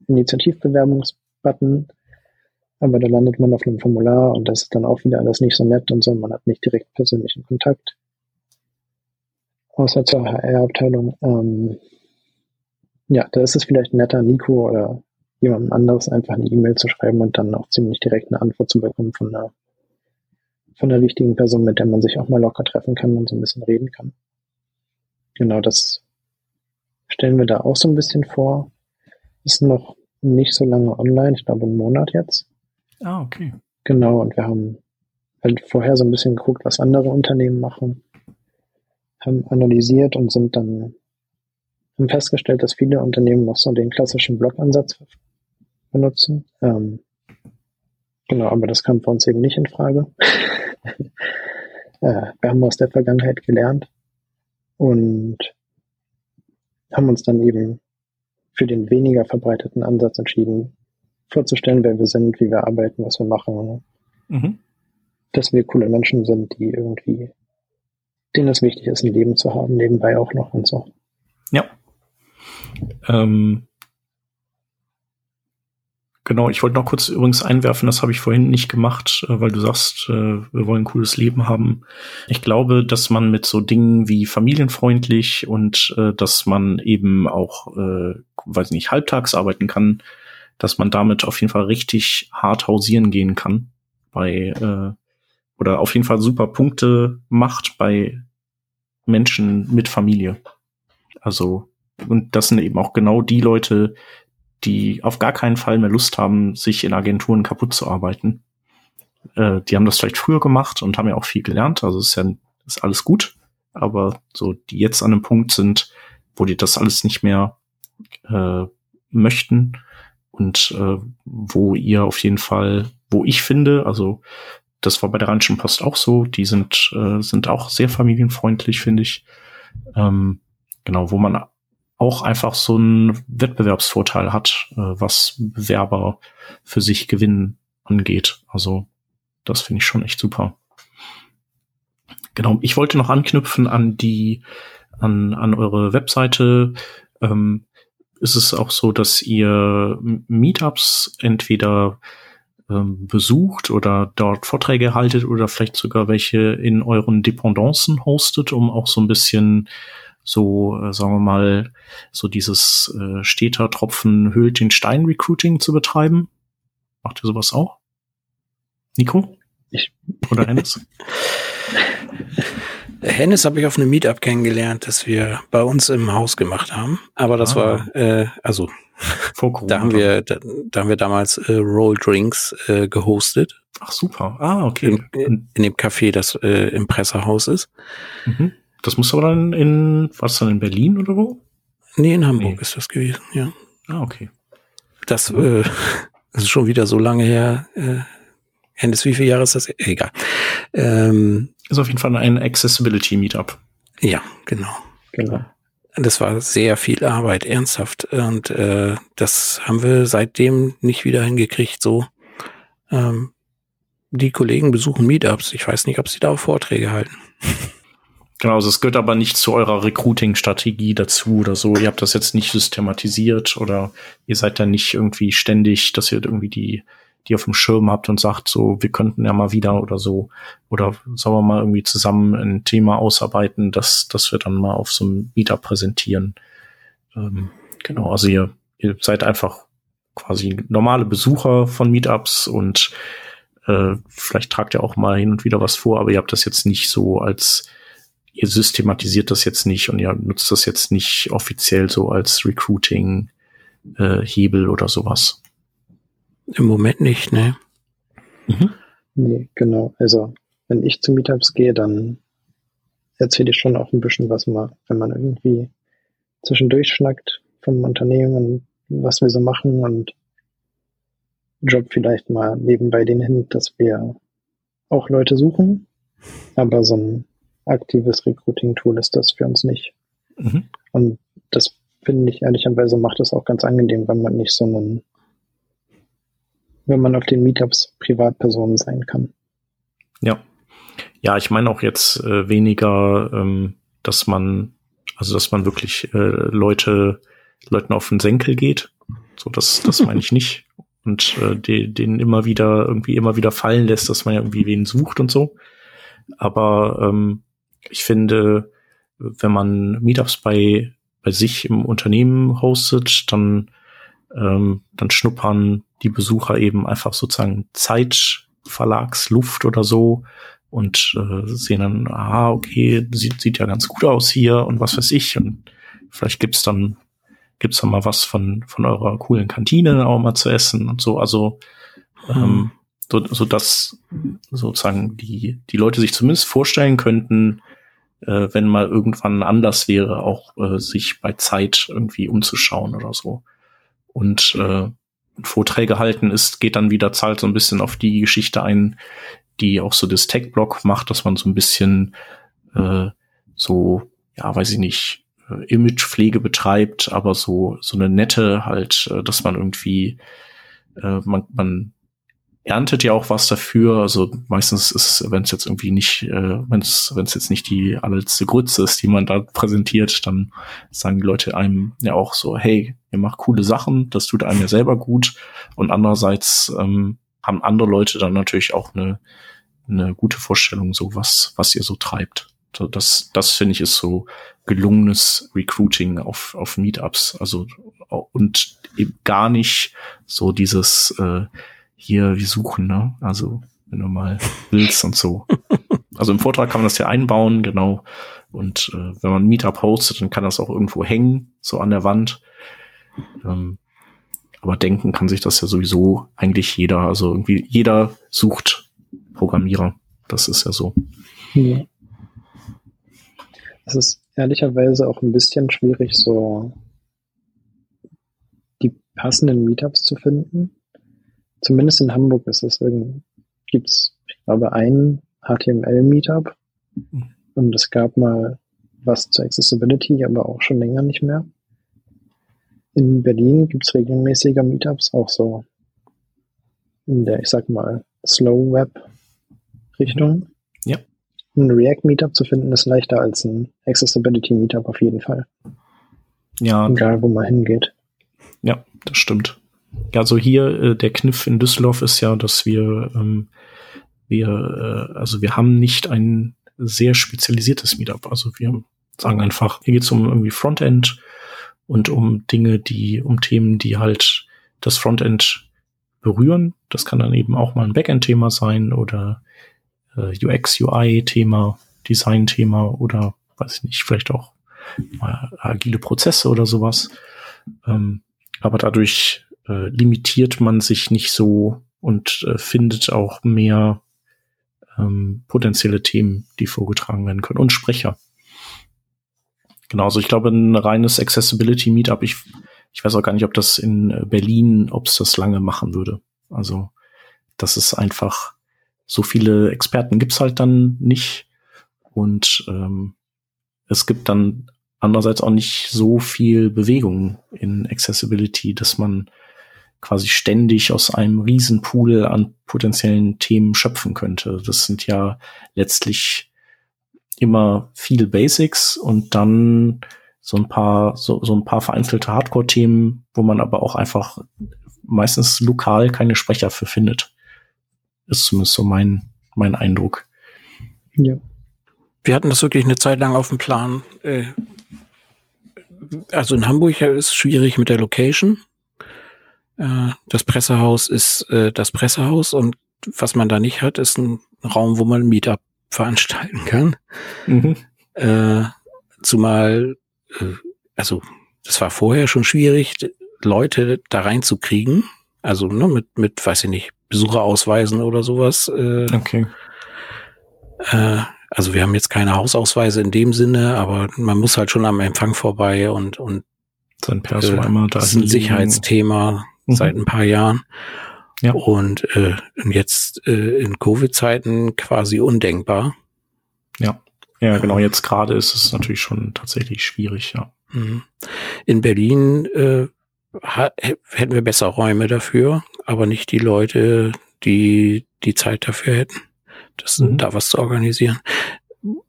Initiativbewerbungsbutton, aber da landet man auf einem Formular und das ist dann auch wieder alles nicht so nett und so, man hat nicht direkt persönlichen Kontakt. Außer zur HR-Abteilung. Ähm, ja, da ist es vielleicht netter, Nico oder jemandem anderes einfach eine E-Mail zu schreiben und dann auch ziemlich direkt eine Antwort zu bekommen von einer, von einer wichtigen Person, mit der man sich auch mal locker treffen kann und so ein bisschen reden kann. Genau, das stellen wir da auch so ein bisschen vor. Ist noch nicht so lange online, ich glaube einen Monat jetzt. Ah, okay. Genau, und wir haben halt vorher so ein bisschen geguckt, was andere Unternehmen machen, haben analysiert und sind dann haben festgestellt, dass viele Unternehmen noch so den klassischen Blog-Ansatz benutzen. Ähm, genau, aber das kam für uns eben nicht in Frage. äh, wir haben aus der Vergangenheit gelernt und haben uns dann eben für den weniger verbreiteten Ansatz entschieden, vorzustellen, wer wir sind, wie wir arbeiten, was wir machen. Mhm. Dass wir coole Menschen sind, die irgendwie, denen es wichtig ist, ein Leben zu haben, nebenbei auch noch und so. Ja. Ähm, Genau, ich wollte noch kurz übrigens einwerfen, das habe ich vorhin nicht gemacht, äh, weil du sagst, äh, wir wollen ein cooles Leben haben. Ich glaube, dass man mit so Dingen wie familienfreundlich und äh, dass man eben auch, weiß nicht, halbtags arbeiten kann, dass man damit auf jeden Fall richtig hart hausieren gehen kann bei oder auf jeden Fall super Punkte macht bei Menschen mit Familie. Also und das sind eben auch genau die Leute, die auf gar keinen Fall mehr Lust haben, sich in Agenturen kaputt zu arbeiten. Äh, die haben das vielleicht früher gemacht und haben ja auch viel gelernt, also ist ja ist alles gut, aber so die jetzt an einem Punkt sind, wo die das alles nicht mehr äh, möchten und äh, wo ihr auf jeden Fall, wo ich finde, also das war bei der Rheinischen Post auch so, die sind äh, sind auch sehr familienfreundlich, finde ich. Ähm, genau, wo man auch einfach so einen Wettbewerbsvorteil hat, äh, was Bewerber für sich gewinnen angeht. Also das finde ich schon echt super. Genau, ich wollte noch anknüpfen an die, an, an eure Webseite. Ähm, ist es auch so, dass ihr Meetups entweder ähm, besucht oder dort Vorträge haltet oder vielleicht sogar welche in euren Dependancen hostet, um auch so ein bisschen so, äh, sagen wir mal, so dieses äh, steter Tropfen hüllt den Stein Recruiting zu betreiben? Macht ihr sowas auch? Nico? Ich. Oder Hennes? Hennes habe ich auf einem Meetup kennengelernt, das wir bei uns im Haus gemacht haben. Aber das ah. war, äh, also da haben wir, da, da, haben wir damals äh, Roll Drinks äh, gehostet. Ach super. Ah, okay. In, in dem Café, das äh, im Pressehaus ist. Mhm. Das muss aber dann in, was dann in Berlin oder wo? Nee, in Hamburg nee. ist das gewesen, ja. Ah, okay. Das, äh, das ist schon wieder so lange her. Äh, Hennes, wie viele Jahre ist das? Egal. Ähm, ist auf jeden Fall ein Accessibility Meetup. Ja, genau. Genau. Das war sehr viel Arbeit, ernsthaft. Und äh, das haben wir seitdem nicht wieder hingekriegt. So, ähm, die Kollegen besuchen Meetups. Ich weiß nicht, ob sie da auch Vorträge halten. Genau, also es gehört aber nicht zu eurer Recruiting-Strategie dazu oder so. Ihr habt das jetzt nicht systematisiert oder ihr seid da nicht irgendwie ständig, dass ihr irgendwie die, die auf dem Schirm habt und sagt, so, wir könnten ja mal wieder oder so. Oder sollen wir mal irgendwie zusammen ein Thema ausarbeiten, das, das wir dann mal auf so einem Meetup präsentieren. Ähm, genau, also ihr, ihr seid einfach quasi normale Besucher von Meetups und äh, vielleicht tragt ihr auch mal hin und wieder was vor, aber ihr habt das jetzt nicht so als ihr systematisiert das jetzt nicht und ihr nutzt das jetzt nicht offiziell so als Recruiting-Hebel äh, oder sowas. Im Moment nicht, ne? Mhm. Nee, genau. Also, wenn ich zu Meetups gehe, dann erzähle ich schon auch ein bisschen was mal, wenn man irgendwie zwischendurch schnackt vom Unternehmen und was wir so machen und Job vielleicht mal nebenbei den hin, dass wir auch Leute suchen, aber so ein aktives Recruiting-Tool ist das für uns nicht. Mhm. Und das finde ich ehrlicherweise macht es auch ganz angenehm, wenn man nicht so einen, wenn man auf den Meetups Privatpersonen sein kann. Ja. Ja, ich meine auch jetzt äh, weniger, ähm, dass man, also dass man wirklich äh, Leute, Leuten auf den Senkel geht. So, das, das meine ich nicht. Und äh, die, den immer wieder, irgendwie immer wieder fallen lässt, dass man ja irgendwie wen sucht und so. Aber ähm, ich finde, wenn man Meetups bei, bei sich im Unternehmen hostet, dann, ähm, dann schnuppern die Besucher eben einfach sozusagen Zeitverlagsluft oder so und äh, sehen dann, ah, okay, sieht, sieht ja ganz gut aus hier und was weiß ich. Und vielleicht gibt's dann, gibt's dann mal was von, von eurer coolen Kantine auch mal zu essen und so. Also ähm, mhm. so, so dass sozusagen die, die Leute sich zumindest vorstellen könnten, äh, wenn mal irgendwann anders wäre, auch äh, sich bei Zeit irgendwie umzuschauen oder so. Und äh, Vorträge halten ist, geht dann wieder, zahlt so ein bisschen auf die Geschichte ein, die auch so das Tech-Blog macht, dass man so ein bisschen äh, so, ja, weiß ich nicht, äh, Imagepflege betreibt, aber so, so eine nette halt, äh, dass man irgendwie, äh, man, man erntet ja auch was dafür. Also meistens ist, wenn es jetzt irgendwie nicht, äh, wenn es wenn es jetzt nicht die allerletzte Grütze ist, die man da präsentiert, dann sagen die Leute einem ja auch so, hey, ihr macht coole Sachen, das tut einem ja selber gut. Und andererseits ähm, haben andere Leute dann natürlich auch eine eine gute Vorstellung, so was was ihr so treibt. So, das das finde ich ist so gelungenes Recruiting auf auf Meetups. Also und eben gar nicht so dieses äh, hier, wir suchen, ne? Also, wenn du mal willst und so. Also im Vortrag kann man das ja einbauen, genau. Und äh, wenn man ein Meetup hostet, dann kann das auch irgendwo hängen, so an der Wand. Ähm, aber denken kann sich das ja sowieso eigentlich jeder. Also irgendwie jeder sucht Programmierer. Das ist ja so. Ja. Es ist ehrlicherweise auch ein bisschen schwierig, so die passenden Meetups zu finden zumindest in Hamburg ist es irgendwie, gibt's, ich glaube, ein HTML-Meetup und es gab mal was zur Accessibility, aber auch schon länger nicht mehr. In Berlin gibt's regelmäßiger Meetups, auch so in der, ich sag mal, Slow Web Richtung. Ja. Ein React Meetup zu finden ist leichter als ein Accessibility Meetup auf jeden Fall. Ja. Egal, wo man hingeht. Ja, das stimmt. Ja, so hier äh, der Kniff in Düsseldorf ist ja, dass wir ähm, wir äh, also wir haben nicht ein sehr spezialisiertes Meetup. Also wir sagen einfach, hier geht's um irgendwie Frontend und um Dinge, die um Themen, die halt das Frontend berühren. Das kann dann eben auch mal ein Backend-Thema sein oder äh, UX, UI-Thema, Design-Thema oder weiß ich nicht, vielleicht auch mal agile Prozesse oder sowas. Ähm, aber dadurch äh, limitiert man sich nicht so und äh, findet auch mehr ähm, potenzielle Themen, die vorgetragen werden können und Sprecher. Genau, also ich glaube, ein reines Accessibility Meetup, ich, ich weiß auch gar nicht, ob das in äh, Berlin, ob es das lange machen würde. Also, das ist einfach, so viele Experten gibt's halt dann nicht. Und ähm, es gibt dann andererseits auch nicht so viel Bewegung in Accessibility, dass man quasi ständig aus einem Riesenpool an potenziellen Themen schöpfen könnte. Das sind ja letztlich immer viele Basics und dann so ein paar, so, so ein paar vereinzelte Hardcore-Themen, wo man aber auch einfach meistens lokal keine Sprecher für findet. Ist zumindest so mein, mein Eindruck. Ja. Wir hatten das wirklich eine Zeit lang auf dem Plan. Äh, also in Hamburg ist es schwierig mit der Location. Äh, das Pressehaus ist äh, das Pressehaus und was man da nicht hat, ist ein Raum, wo man ein Meetup veranstalten kann. Mhm. Äh, zumal, äh, also das war vorher schon schwierig, Leute da reinzukriegen. Also ne, mit, mit, weiß ich nicht, Besucherausweisen oder sowas. Äh, okay. Äh, also wir haben jetzt keine Hausausweise in dem Sinne, aber man muss halt schon am Empfang vorbei und und sein Perso äh. Das ist ein Sicherheitsthema mhm. seit ein paar Jahren. Ja. Und äh, jetzt äh, in Covid-Zeiten quasi undenkbar. Ja. Ja, genau. Jetzt gerade ist es natürlich schon tatsächlich schwierig, ja. Mhm. In Berlin äh, hätten wir bessere Räume dafür, aber nicht die Leute, die die Zeit dafür hätten, das, mhm. da was zu organisieren.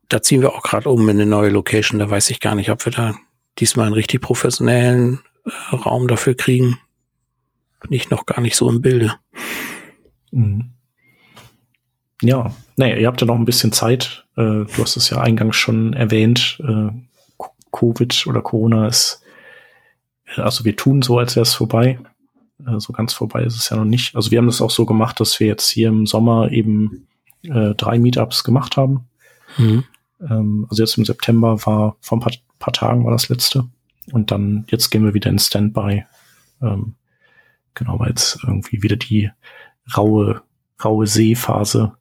Da ziehen wir auch gerade um in eine neue Location. Da weiß ich gar nicht, ob wir da diesmal einen richtig professionellen äh, Raum dafür kriegen. Bin ich noch gar nicht so im Bilde. Mhm. Ja, naja, ihr habt ja noch ein bisschen Zeit. Äh, du hast es ja eingangs schon erwähnt. Äh, Covid oder Corona ist also wir tun so, als wäre es vorbei. Äh, so ganz vorbei ist es ja noch nicht. Also wir haben das auch so gemacht, dass wir jetzt hier im Sommer eben äh, drei Meetups gemacht haben. Mhm. Ähm, also jetzt im September war, vor ein paar, paar, Tagen war das letzte. Und dann, jetzt gehen wir wieder in Standby. Ähm, genau, weil jetzt irgendwie wieder die raue, raue Seephase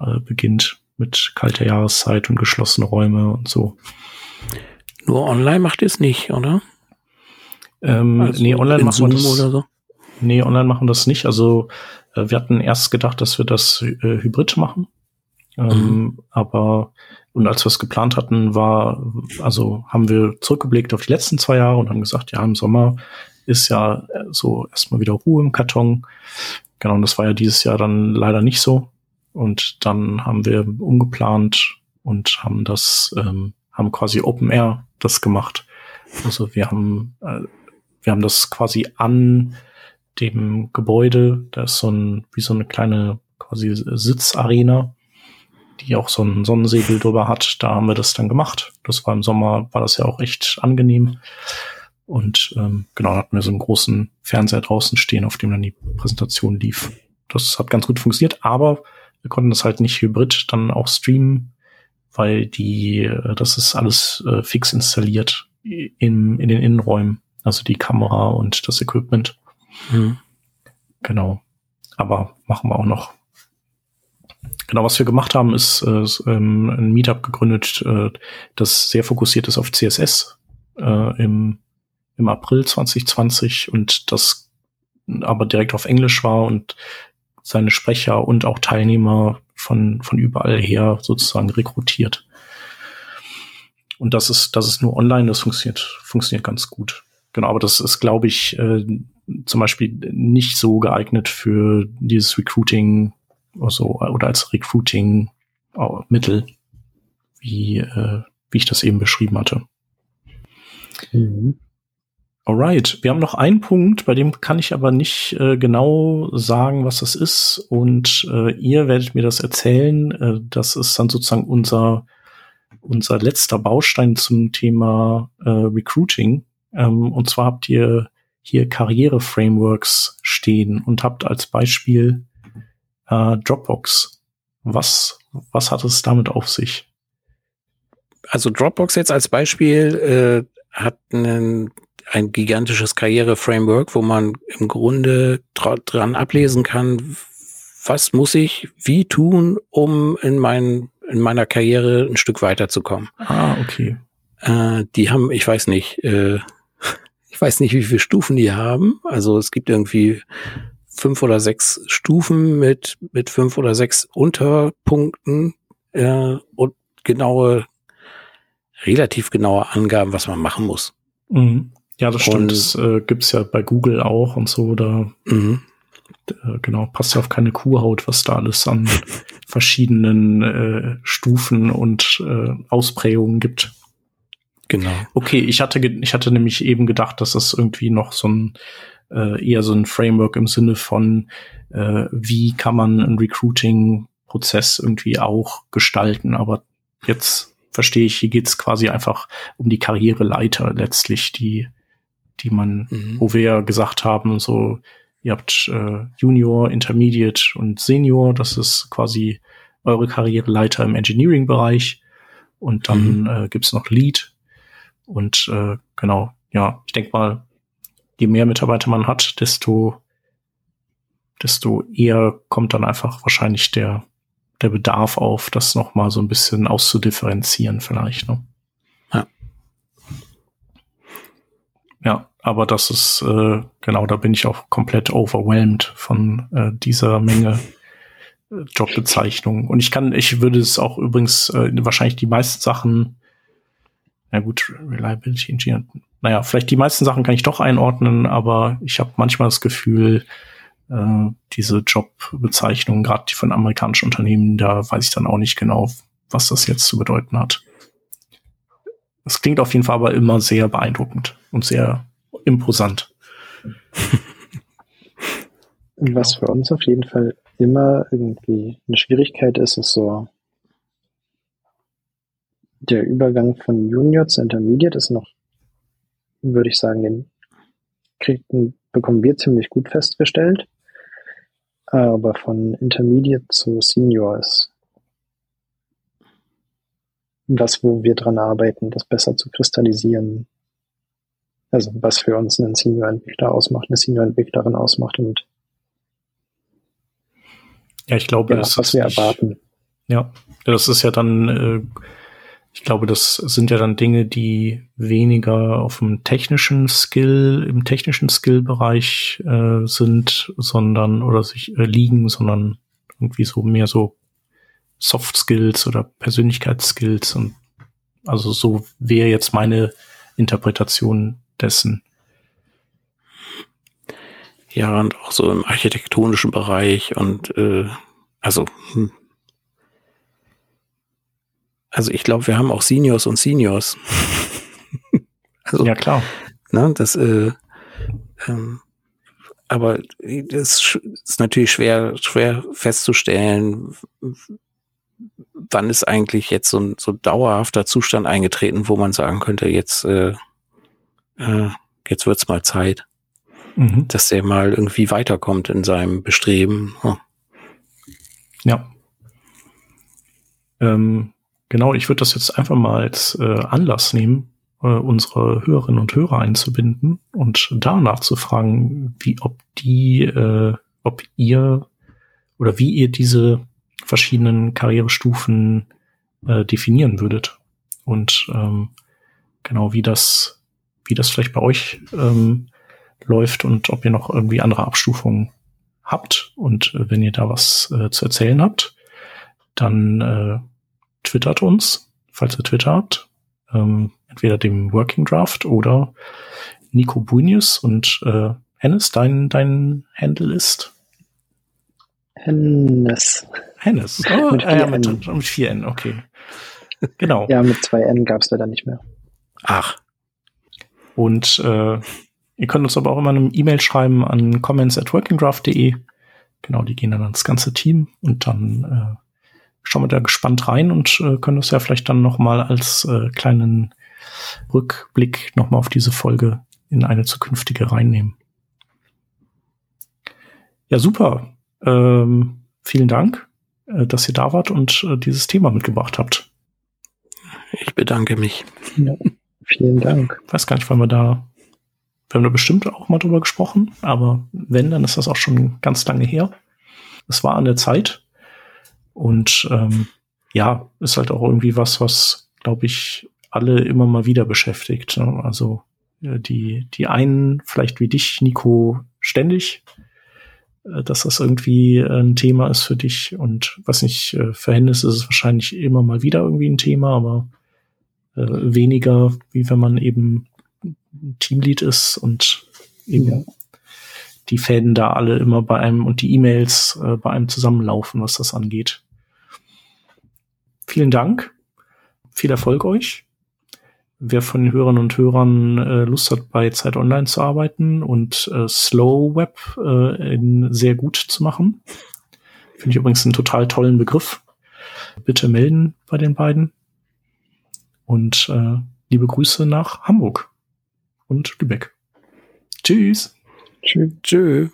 äh, beginnt mit kalter Jahreszeit und geschlossene Räume und so. Nur online macht ihr es nicht, oder? Ähm, also nee, online machen wir das. Oder so? Nee, online machen wir das nicht. Also äh, wir hatten erst gedacht, dass wir das äh, hybrid machen. Ähm, mhm. Aber und als wir es geplant hatten, war, also haben wir zurückgeblickt auf die letzten zwei Jahre und haben gesagt, ja, im Sommer ist ja äh, so erstmal wieder Ruhe im Karton. Genau, und das war ja dieses Jahr dann leider nicht so. Und dann haben wir umgeplant und haben das, ähm, haben quasi Open Air das gemacht. Also wir haben äh, wir haben das quasi an dem Gebäude, da ist so ein, wie so eine kleine quasi Sitzarena, die auch so ein Sonnensegel drüber hat. Da haben wir das dann gemacht. Das war im Sommer, war das ja auch echt angenehm. Und ähm, genau, hatten wir so einen großen Fernseher draußen stehen, auf dem dann die Präsentation lief. Das hat ganz gut funktioniert, aber wir konnten das halt nicht hybrid dann auch streamen, weil die, äh, das ist alles äh, fix installiert in, in den Innenräumen. Also die Kamera und das Equipment. Mhm. Genau. Aber machen wir auch noch. Genau, was wir gemacht haben, ist, äh, ähm, ein Meetup gegründet, äh, das sehr fokussiert ist auf CSS äh, im, im April 2020 und das aber direkt auf Englisch war und seine Sprecher und auch Teilnehmer von, von überall her sozusagen rekrutiert. Und das ist, das ist nur online, das funktioniert, funktioniert ganz gut. Genau, aber das ist, glaube ich, äh, zum Beispiel nicht so geeignet für dieses Recruiting oder, so, oder als Recruiting-Mittel, wie, äh, wie ich das eben beschrieben hatte. Mhm. Alright, wir haben noch einen Punkt, bei dem kann ich aber nicht äh, genau sagen, was das ist. Und äh, ihr werdet mir das erzählen. Äh, das ist dann sozusagen unser, unser letzter Baustein zum Thema äh, Recruiting. Ähm, und zwar habt ihr hier Karriere-Frameworks stehen und habt als Beispiel äh, Dropbox. Was, was hat es damit auf sich? Also Dropbox jetzt als Beispiel äh, hat einen, ein gigantisches Karriere-Framework, wo man im Grunde dran ablesen kann, was muss ich wie tun, um in, mein, in meiner Karriere ein Stück weiterzukommen. Ah, okay. Äh, die haben, ich weiß nicht, äh, ich weiß nicht, wie viele Stufen die haben. Also es gibt irgendwie fünf oder sechs Stufen mit, mit fünf oder sechs Unterpunkten äh, und genaue relativ genaue Angaben, was man machen muss. Mhm. Ja, das stimmt. Und, das äh, gibt's ja bei Google auch und so. Da mhm. äh, genau passt ja auf keine Kuhhaut, was da alles an verschiedenen äh, Stufen und äh, Ausprägungen gibt. Genau. Okay, ich hatte ich hatte nämlich eben gedacht, dass das irgendwie noch so ein äh, eher so ein Framework im Sinne von äh, wie kann man einen Recruiting-Prozess irgendwie auch gestalten. Aber jetzt verstehe ich, hier geht's quasi einfach um die Karriereleiter letztlich, die die man, mhm. wo wir ja gesagt haben, so, ihr habt äh, Junior, Intermediate und Senior, das ist quasi eure Karriereleiter im Engineering-Bereich. Und dann mhm. äh, gibt's noch Lead. Und äh, genau, ja, ich denke mal, je mehr Mitarbeiter man hat, desto, desto eher kommt dann einfach wahrscheinlich der, der Bedarf auf, das noch mal so ein bisschen auszudifferenzieren vielleicht. Ne? Ja, aber das ist, äh, genau, da bin ich auch komplett overwhelmed von äh, dieser Menge äh, Jobbezeichnungen. Und ich kann, ich würde es auch übrigens äh, wahrscheinlich die meisten Sachen, na gut, Reliability Engineer, naja, vielleicht die meisten Sachen kann ich doch einordnen, aber ich habe manchmal das Gefühl, äh, diese Jobbezeichnungen, gerade die von amerikanischen Unternehmen, da weiß ich dann auch nicht genau, was das jetzt zu bedeuten hat. Es klingt auf jeden Fall aber immer sehr beeindruckend und sehr imposant. Was für uns auf jeden Fall immer irgendwie eine Schwierigkeit ist, ist so der Übergang von Junior zu Intermediate ist noch, würde ich sagen, den kriegen, bekommen wir ziemlich gut festgestellt. Aber von Intermediate zu Senior ist was, wo wir dran arbeiten, das besser zu kristallisieren. Also was für uns einen Senior-Entwickler ausmacht, eine Senior-Entwicklerin ausmacht und ja, ich glaube, ja, das was wir erwarten. Ja, das ist ja dann, äh, ich glaube, das sind ja dann Dinge, die weniger auf dem technischen Skill, im technischen Skill-Bereich äh, sind, sondern oder sich äh, liegen, sondern irgendwie so mehr so Soft Skills oder Persönlichkeitsskills und also so wäre jetzt meine Interpretation dessen. Ja, und auch so im architektonischen Bereich und äh, also hm. also ich glaube, wir haben auch Seniors und Seniors. also, ja klar. Ne, das äh, ähm, aber das ist natürlich schwer schwer festzustellen, wann ist eigentlich jetzt so ein so dauerhafter Zustand eingetreten, wo man sagen könnte, jetzt, äh, äh, jetzt wird's mal Zeit, mhm. dass der mal irgendwie weiterkommt in seinem Bestreben. Hm. Ja. Ähm, genau, ich würde das jetzt einfach mal als äh, Anlass nehmen, äh, unsere Hörerinnen und Hörer einzubinden und danach zu fragen, wie ob die, äh, ob ihr oder wie ihr diese verschiedenen Karrierestufen äh, definieren würdet. Und ähm, genau wie das, wie das vielleicht bei euch ähm, läuft und ob ihr noch irgendwie andere Abstufungen habt. Und äh, wenn ihr da was äh, zu erzählen habt, dann äh, twittert uns, falls ihr Twitter habt. Ähm, entweder dem Working Draft oder Nico Buinius und äh, Hennes, dein, dein Handle ist? Hennes. Hennes. Oh, mit, äh, ja, mit, mit vier N, okay. Genau. ja, mit zwei N gab es leider nicht mehr. Ach. Und äh, ihr könnt uns aber auch immer eine E-Mail schreiben an comments at workingdraft.de. Genau, die gehen dann ans ganze Team und dann äh, schauen wir da gespannt rein und äh, können das ja vielleicht dann noch mal als äh, kleinen Rückblick noch mal auf diese Folge in eine zukünftige reinnehmen. Ja, super. Ähm, vielen Dank. Äh, dass ihr da wart und äh, dieses Thema mitgebracht habt. Ich bedanke mich. Ja, vielen Dank. Ich weiß gar nicht, wann wir da, wir haben da bestimmt auch mal drüber gesprochen, aber wenn, dann ist das auch schon ganz lange her. Es war an der Zeit und ähm, ja, ist halt auch irgendwie was, was, glaube ich, alle immer mal wieder beschäftigt. Ne? Also äh, die, die einen, vielleicht wie dich, Nico, ständig, äh, dass das irgendwie äh, ein Thema ist für dich und was nicht, für Hennes ist es wahrscheinlich immer mal wieder irgendwie ein Thema, aber äh, weniger, wie wenn man eben Teamlead ist und eben ja. die Fäden da alle immer bei einem und die E-Mails äh, bei einem zusammenlaufen, was das angeht. Vielen Dank. Viel Erfolg euch. Wer von den Hörern und Hörern äh, Lust hat, bei Zeit Online zu arbeiten und äh, Slow Web äh, in sehr gut zu machen, finde ich übrigens einen total tollen Begriff. Bitte melden bei den beiden. Und äh, liebe Grüße nach Hamburg und Lübeck. Tschüss. Tschüss. Tschüss.